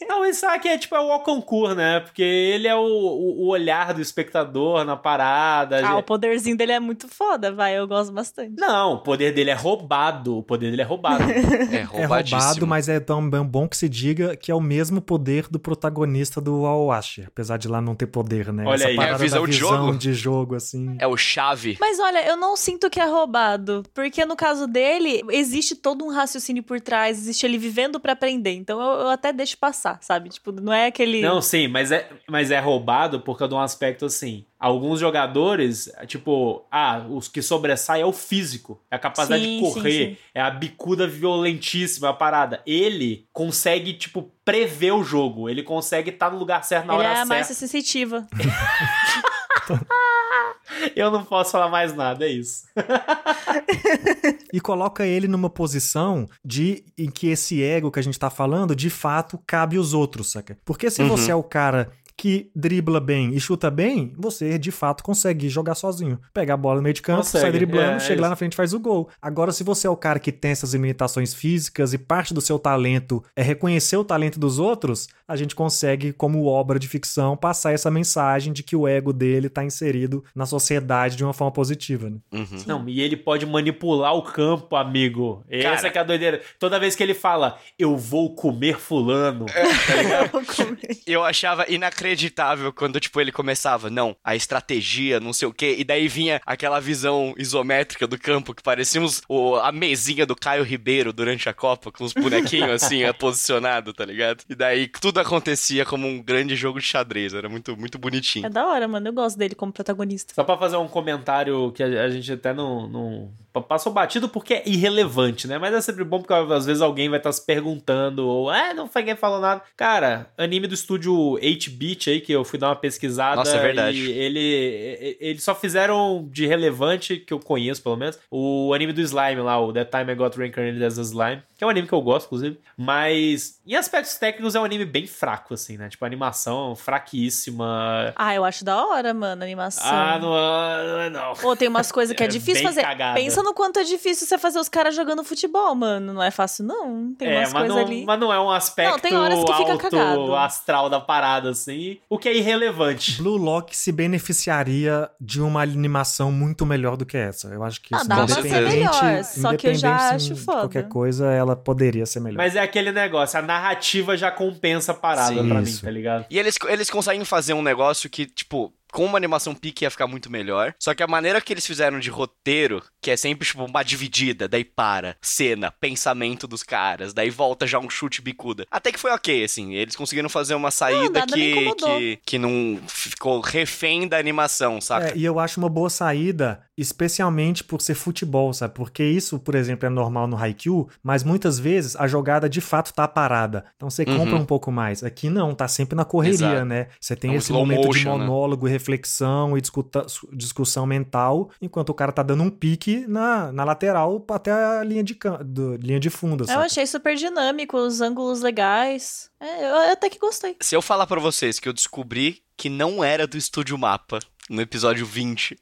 não, o Isagi é tipo é o Okonkur, né? Porque ele é o, o, o olhar do espectador na parada. Ah, o poderzinho dele é muito foda, vai. Eu gosto bastante. Não, o poder dele é roubado. O poder dele é roubado. é, é roubado, mas é tão bom que se diga que é o mesmo poder do protagonista do Aoashi. Apesar de lá não ter poder, né? Olha Essa aí, é a visão, de jogo. de jogo, assim. É o chave. Mas olha, eu não sinto que é roubado. Porque no caso dele, existe todo um raciocínio por trás, existe ele vivendo para aprender. Então eu, eu, até deixo passar, sabe? Tipo, não é aquele. Não, sim, mas é, mas é roubado porque de um aspecto assim Alguns jogadores, tipo, ah, os que sobressaem é o físico, é a capacidade sim, de correr, sim, sim. é a bicuda violentíssima, a parada. Ele consegue, tipo, prever o jogo, ele consegue estar tá no lugar certo na ele hora certa. Ele é mais sensitiva. Eu não posso falar mais nada, é isso. e coloca ele numa posição de em que esse ego que a gente tá falando, de fato, cabe os outros, saca? Porque se uhum. você é o cara que dribla bem e chuta bem, você de fato consegue jogar sozinho. Pegar a bola no meio de campo, consegue. sai driblando, é, chega é lá na frente e faz o gol. Agora, se você é o cara que tem essas limitações físicas e parte do seu talento é reconhecer o talento dos outros, a gente consegue, como obra de ficção, passar essa mensagem de que o ego dele está inserido na sociedade de uma forma positiva. Né? Uhum. Não, e ele pode manipular o campo, amigo. Cara, Essa que é a doideira. Toda vez que ele fala, eu vou comer fulano, é. tá eu achava inacreditável inacreditável quando, tipo, ele começava, não, a estratégia, não sei o quê, e daí vinha aquela visão isométrica do campo que parecíamos o, a mesinha do Caio Ribeiro durante a Copa, com os bonequinhos assim, posicionado, tá ligado? E daí tudo acontecia como um grande jogo de xadrez, era muito, muito bonitinho. É da hora, mano, eu gosto dele como protagonista. Só pra fazer um comentário que a, a gente até não, não passou batido porque é irrelevante, né? Mas é sempre bom porque às vezes alguém vai estar tá se perguntando, ou, é, não foi ninguém falou nada. Cara, anime do estúdio 8-bit aí, que eu fui dar uma pesquisada. Nossa, é verdade. E ele, eles só fizeram de relevante, que eu conheço pelo menos, o anime do Slime lá, o That Time I Got Reincarnated as a Slime, que é um anime que eu gosto, inclusive. Mas, em aspectos técnicos, é um anime bem fraco, assim, né? Tipo, a animação fraquíssima. Ah, eu acho da hora, mano, a animação. Ah, não, não é não. Pô, tem umas coisas que é, é difícil fazer. Cagada. Pensa no quanto é difícil você fazer os caras jogando futebol, mano. Não é fácil, não. Tem é, umas coisas ali. Mas não é um aspecto não, tem horas que fica alto cagado. astral da parada, assim. O que é irrelevante. Blue Lock se beneficiaria de uma animação muito melhor do que essa. Eu acho que ah, isso, dá pra ser melhor. Só que eu já acho foda. Qualquer coisa, ela poderia ser melhor. Mas é aquele negócio, a narrativa já compensa a parada Sim, pra isso. mim, tá ligado? E eles, eles conseguem fazer um negócio que, tipo, com uma animação pique ia ficar muito melhor. Só que a maneira que eles fizeram de roteiro, que é sempre tipo uma dividida, daí para, cena, pensamento dos caras, daí volta já um chute bicuda. Até que foi ok, assim. Eles conseguiram fazer uma saída não, que, que, que não ficou refém da animação, saca? É, e eu acho uma boa saída, especialmente por ser futebol, sabe? Porque isso, por exemplo, é normal no Haikyuu, mas muitas vezes a jogada de fato tá parada. Então você compra uhum. um pouco mais. Aqui não, tá sempre na correria, Exato. né? Você tem é um esse momento motion, de né? monólogo né? Reflexão e discuta, discussão mental, enquanto o cara tá dando um pique na, na lateral até a linha de, do, linha de fundo. Eu achei super dinâmico, os ângulos legais. É, eu até que gostei. Se eu falar para vocês que eu descobri que não era do Estúdio Mapa no episódio 20,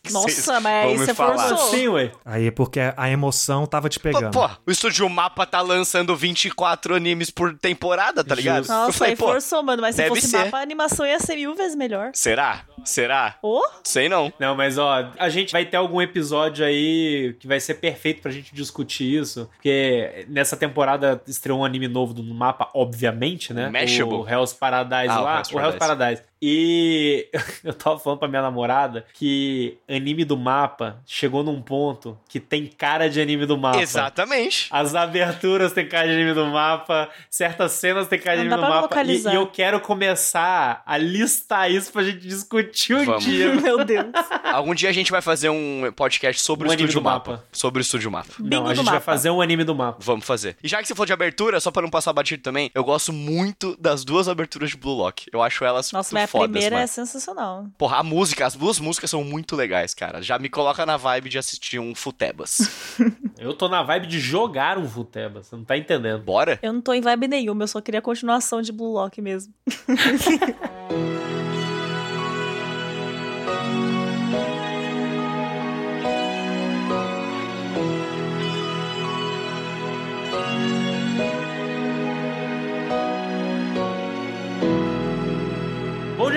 que Nossa, mas aí você forçou. Sim, ué. Aí é porque a emoção tava te pegando. Pô, pô, o Estúdio Mapa tá lançando 24 animes por temporada, tá ligado? Nossa, eu falei, aí forçou, mano. Mas se fosse ser. mapa, a animação ia ser mil vezes melhor. Será? Será? Oh? Sei não. Não, mas ó, a gente vai ter algum episódio aí que vai ser perfeito pra gente discutir isso. Porque nessa temporada estreou um anime novo do mapa, obviamente, né? Mashable. O Hell's Paradise ah, lá. O Hell's Paradise. E eu tava falando pra minha namorada que anime do mapa chegou num ponto que tem cara de anime do mapa. Exatamente. As aberturas têm cara de anime do mapa, certas cenas têm cara de anime do mapa. E, e, eu quero começar a listar isso pra gente discutir um Vamos. dia. Meu Deus. Algum dia a gente vai fazer um podcast sobre um o Estúdio Mapa. mapa. Sobre o Estúdio Mapa. Não, Bingo a gente vai fazer um anime do mapa. Vamos fazer. E já que você falou de abertura, só pra não passar batido também, eu gosto muito das duas aberturas de Blue Lock. Eu acho elas Nossa, fodas, primeira mano. é sensacional. Porra, a música, as duas músicas são muito legais, cara. Já me coloca na vibe de assistir um Futebas. Eu tô na vibe de jogar um Futeba, você não tá entendendo. Bora? Eu não tô em vibe nenhuma, eu só queria a continuação de Blue Lock mesmo.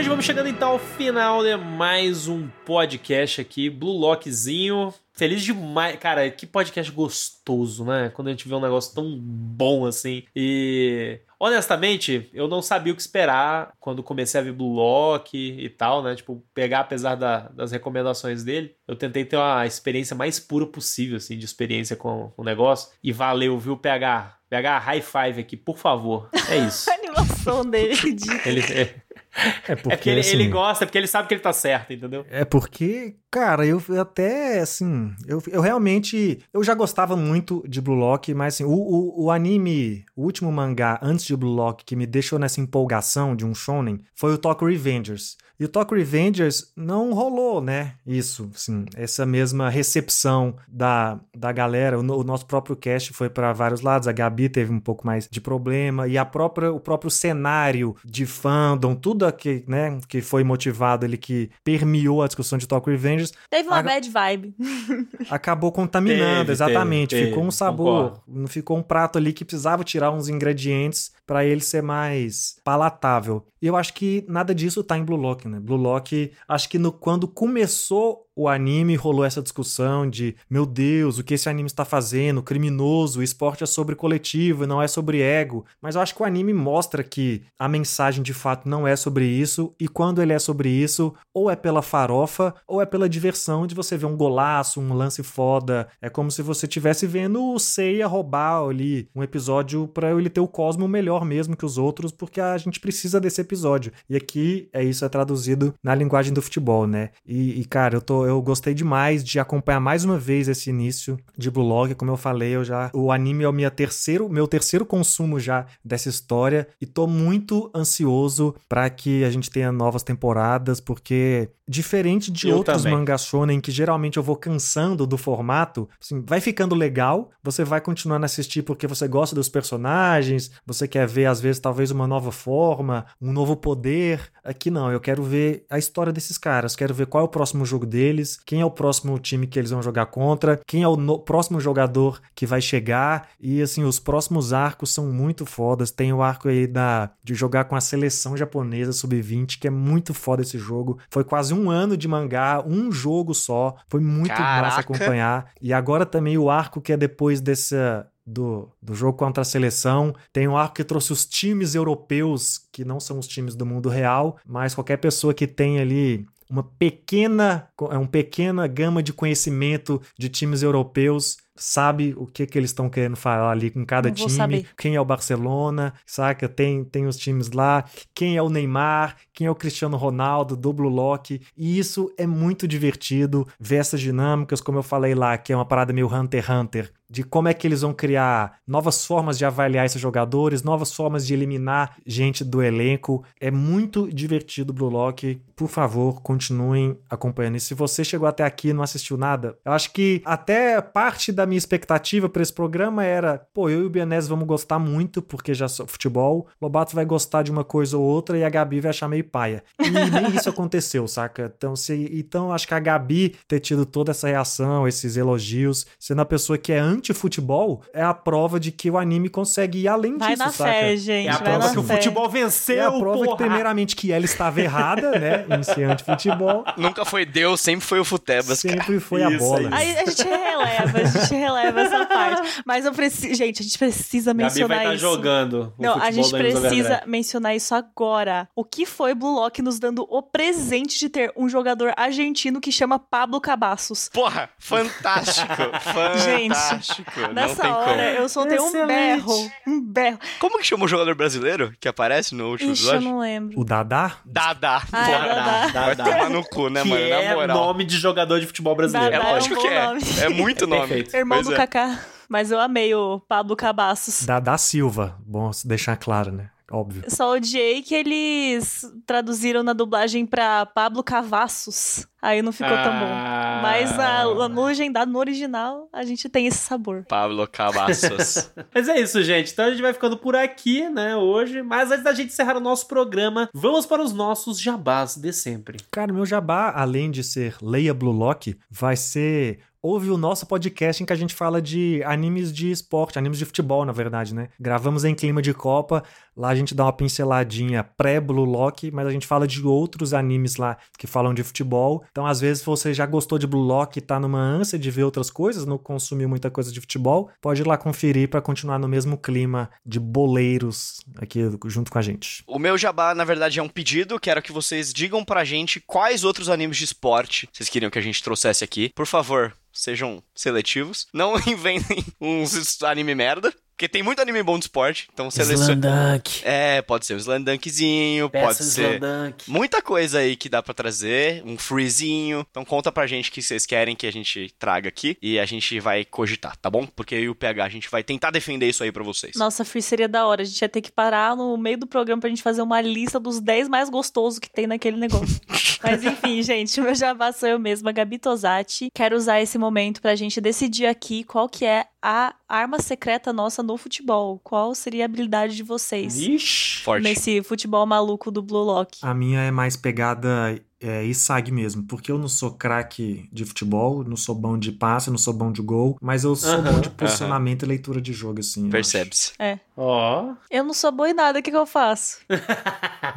Gente, vamos chegando então ao final de mais um podcast aqui, Blue Lockzinho. Feliz demais. Cara, que podcast gostoso, né? Quando a gente vê um negócio tão bom assim. E. Honestamente, eu não sabia o que esperar quando comecei a ver Blue Lock e tal, né? Tipo, pegar apesar da, das recomendações dele. Eu tentei ter uma experiência mais pura possível, assim, de experiência com o negócio. E valeu, viu, PH? PH, high five aqui, por favor. É isso. A animação dele é ele, é, É porque, é porque ele, assim, ele gosta, é porque ele sabe que ele tá certo, entendeu? É porque, cara, eu até, assim, eu, eu realmente, eu já gostava muito de Blue Lock, mas assim, o, o, o anime, o último mangá antes de Blue Lock que me deixou nessa empolgação de um shonen foi o Tokyo Revengers. E o Tokyo Revengers não rolou, né? Isso, assim, essa mesma recepção da, da galera. O, o nosso próprio cast foi para vários lados. A Gabi teve um pouco mais de problema e a própria, o próprio cenário de fandom, tudo aqui, né, que foi motivado ali que permeou a discussão de Tokyo Revengers, Teve uma Aga- bad vibe. acabou contaminando, Teve, exatamente. teve, ficou um teve, sabor, concordo. não ficou um prato ali que precisava tirar uns ingredientes para ele ser mais palatável. E eu acho que nada disso tá em Blue Lock, né? Blue Lock, acho que no, quando começou o anime rolou essa discussão de, meu Deus, o que esse anime está fazendo? Criminoso, o esporte é sobre coletivo, não é sobre ego. Mas eu acho que o anime mostra que a mensagem de fato não é sobre isso, e quando ele é sobre isso, ou é pela farofa, ou é pela diversão de você ver um golaço, um lance foda. É como se você estivesse vendo o Seiya roubar ali um episódio para ele ter o Cosmo melhor mesmo que os outros, porque a gente precisa desse episódio. E aqui é isso é traduzido na linguagem do futebol, né? E, e, cara, eu tô eu gostei demais de acompanhar mais uma vez esse início de Blue Lock, como eu falei, eu já o anime é o minha terceiro, meu terceiro consumo já dessa história e tô muito ansioso para que a gente tenha novas temporadas, porque diferente de Eu outros também. mangás shonen que geralmente eu vou cansando do formato, assim, vai ficando legal, você vai continuando a assistir porque você gosta dos personagens, você quer ver às vezes talvez uma nova forma, um novo poder. Aqui não, eu quero ver a história desses caras, quero ver qual é o próximo jogo deles, quem é o próximo time que eles vão jogar contra, quem é o no- próximo jogador que vai chegar e assim, os próximos arcos são muito fodas. Tem o arco aí da de jogar com a seleção japonesa sub-20, que é muito foda esse jogo. Foi quase um ano de mangá, um jogo só. Foi muito massa Caraca. acompanhar. E agora também o arco que é depois dessa do, do jogo contra a seleção. Tem um arco que trouxe os times europeus, que não são os times do mundo real, mas qualquer pessoa que tem ali uma pequena, é uma pequena gama de conhecimento de times europeus sabe o que que eles estão querendo falar ali com cada time, saber. quem é o Barcelona, saca? Tem, tem os times lá, quem é o Neymar, quem é o Cristiano Ronaldo, do Blue Lock, e isso é muito divertido, ver essas dinâmicas, como eu falei lá, que é uma parada meio Hunter x Hunter, de como é que eles vão criar novas formas de avaliar esses jogadores, novas formas de eliminar gente do elenco. É muito divertido o Blue Lock. Por favor, continuem acompanhando. E se você chegou até aqui e não assistiu nada, eu acho que até parte da minha expectativa para esse programa era, pô, eu e o Bianese vamos gostar muito, porque já sou futebol, Lobato vai gostar de uma coisa ou outra e a Gabi vai achar meio paia. E nem isso aconteceu, saca? Então, se, então acho que a Gabi ter tido toda essa reação, esses elogios, sendo a pessoa que é anti-futebol, é a prova de que o anime consegue ir além Vai disso, na saca? fé, gente. É a vai prova na que o futebol venceu, É a prova porra! que, primeiramente, que ela estava errada, né? Iniciante de futebol. Nunca foi Deus, sempre foi o Futebas, cara. Sempre foi a Isso, bola. é Aí a gente releva, a gente releva essa parte. Mas eu preciso. Gente, a gente precisa Gabi vai mencionar estar isso. jogando o Não, a gente precisa mencionar isso agora. O que foi Blue Lock nos dando o presente de ter um jogador argentino que chama Pablo Cabaços? Porra, fantástico. Fantástico. não Nessa tem hora como. eu soltei um berro. Um berro. Como que chama o jogador brasileiro que aparece no último Ixi, eu episódio? não lembro. O Dadá? Dadá. Ah, Porra, é Dadá. Dá, Vai tomar no cu, né, que mano? é Na moral. nome de jogador de futebol brasileiro. É Dadá é um lógico bom que é. nome. É muito É nome. perfeito. Irmão Pois do é. Kaká. Mas eu amei o Pablo Cabaços. Dadá Silva. Bom deixar claro, né? óbvio. Só odiei que eles traduziram na dublagem pra Pablo Cavassos. Aí não ficou ah. tão bom. Ah. Mas a, no legendado, no original, a gente tem esse sabor. Pablo Cavassos. Mas é isso, gente. Então a gente vai ficando por aqui, né, hoje. Mas antes da gente encerrar o nosso programa, vamos para os nossos jabás de sempre. Cara, meu jabá, além de ser Leia Blue Lock, vai ser ouve o nosso podcast em que a gente fala de animes de esporte, animes de futebol, na verdade, né? Gravamos em clima de Copa, lá a gente dá uma pinceladinha pré-Blue Lock, mas a gente fala de outros animes lá que falam de futebol. Então, às vezes, você já gostou de Blue Lock e tá numa ânsia de ver outras coisas, não consumiu muita coisa de futebol, pode ir lá conferir para continuar no mesmo clima de boleiros aqui junto com a gente. O meu jabá, na verdade, é um pedido, quero que vocês digam pra gente quais outros animes de esporte vocês queriam que a gente trouxesse aqui. Por favor, sejam seletivos. Não inventem uns anime merda. Porque tem muito anime bom de esporte, então seleciona. Slandunk. É, pode ser um Slandunkzinho, pode ser Slandunk. muita coisa aí que dá para trazer, um freezinho. Então conta pra gente que vocês querem que a gente traga aqui e a gente vai cogitar, tá bom? Porque eu e o PH a gente vai tentar defender isso aí para vocês. Nossa, free seria da hora. A gente ia ter que parar no meio do programa pra gente fazer uma lista dos 10 mais gostosos que tem naquele negócio. Mas enfim, gente, meu jabá sou eu mesma, Gabi Tosati. Quero usar esse momento pra gente decidir aqui qual que é a arma secreta nossa no futebol. Qual seria a habilidade de vocês? Ixi, forte. Nesse futebol maluco do Blue Lock. A minha é mais pegada é, Isag mesmo, porque eu não sou craque de futebol, não sou bom de passe, não sou bom de gol, mas eu sou uh -huh, bom de posicionamento uh -huh. e leitura de jogo, assim. Percebe-se. É. Ó. Oh. Eu não sou boa em nada, o que, que eu faço?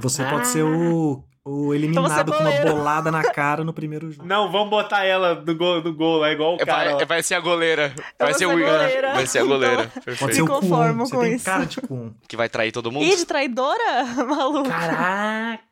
Você pode ser o o eliminado com uma bolada na cara no primeiro jogo. Não, vamos botar ela no gol, no gol é igual o cara. Vai, vai ser a goleira. Vai ser, o goleira. Vai ser a goleira. Então, Perfeito. Ser o conformo Você com tem isso. cara de Kun. Que vai trair todo mundo. Ih, de traidora? Maluco. Caraca.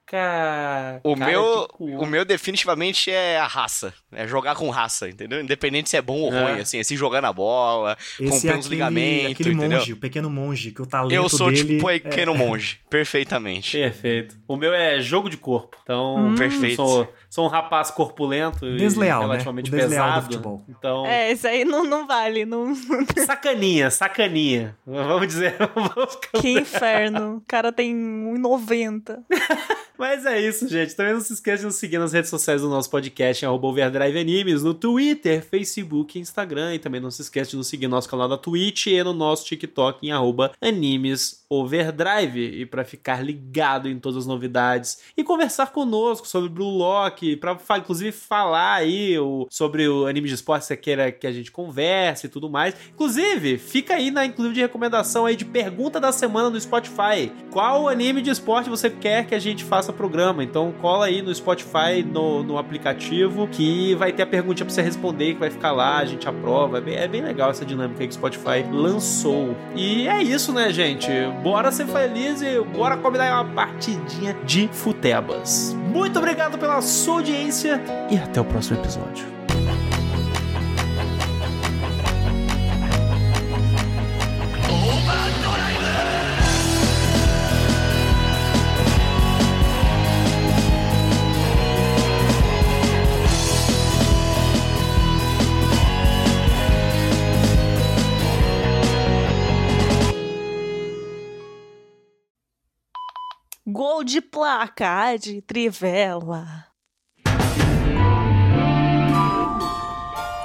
O meu, o meu definitivamente é a raça. É jogar com raça, entendeu? Independente se é bom ou é. ruim, assim, é se jogar na bola, Esse romper é uns ligamentos, aquele entendeu? monge, o pequeno monge, que o talento Eu sou dele tipo o pequeno é... monge, perfeitamente. Perfeito. O meu é jogo de corpo. Então, hum. perfeito. Sou, sou um rapaz corpulento Desleal, e relativamente né? Desleal pesado. Do futebol. Então... É, isso aí não, não vale. Não... Sacaninha, sacaninha. Vamos dizer. que inferno. O cara tem 1,90. Mas é isso, gente. Também não se esqueça de nos seguir nas redes sociais do nosso podcast, em Overdrive Animes, no Twitter, Facebook, Instagram. E também não se esqueça de nos seguir no nosso canal da Twitch e no nosso TikTok em arroba Animes Overdrive. E para ficar ligado em todas as novidades e conversar conosco sobre Blue Lock, para inclusive falar aí o, sobre o anime de esporte que você queira que a gente converse e tudo mais. Inclusive, fica aí na inclusive de recomendação aí de pergunta da semana no Spotify. Qual anime de esporte você quer que a gente faça programa? Então cola aí no Spotify, no, no aplicativo, que vai ter a pergunta pra você responder, que vai ficar lá, a gente aprova. É bem, é bem legal essa dinâmica aí que o Spotify lançou. E é isso, né, gente? Bora ser feliz e bora combinar uma partidinha de futebas. Muito obrigado pela sua audiência e até o próximo episódio. Gol de placa de trivela.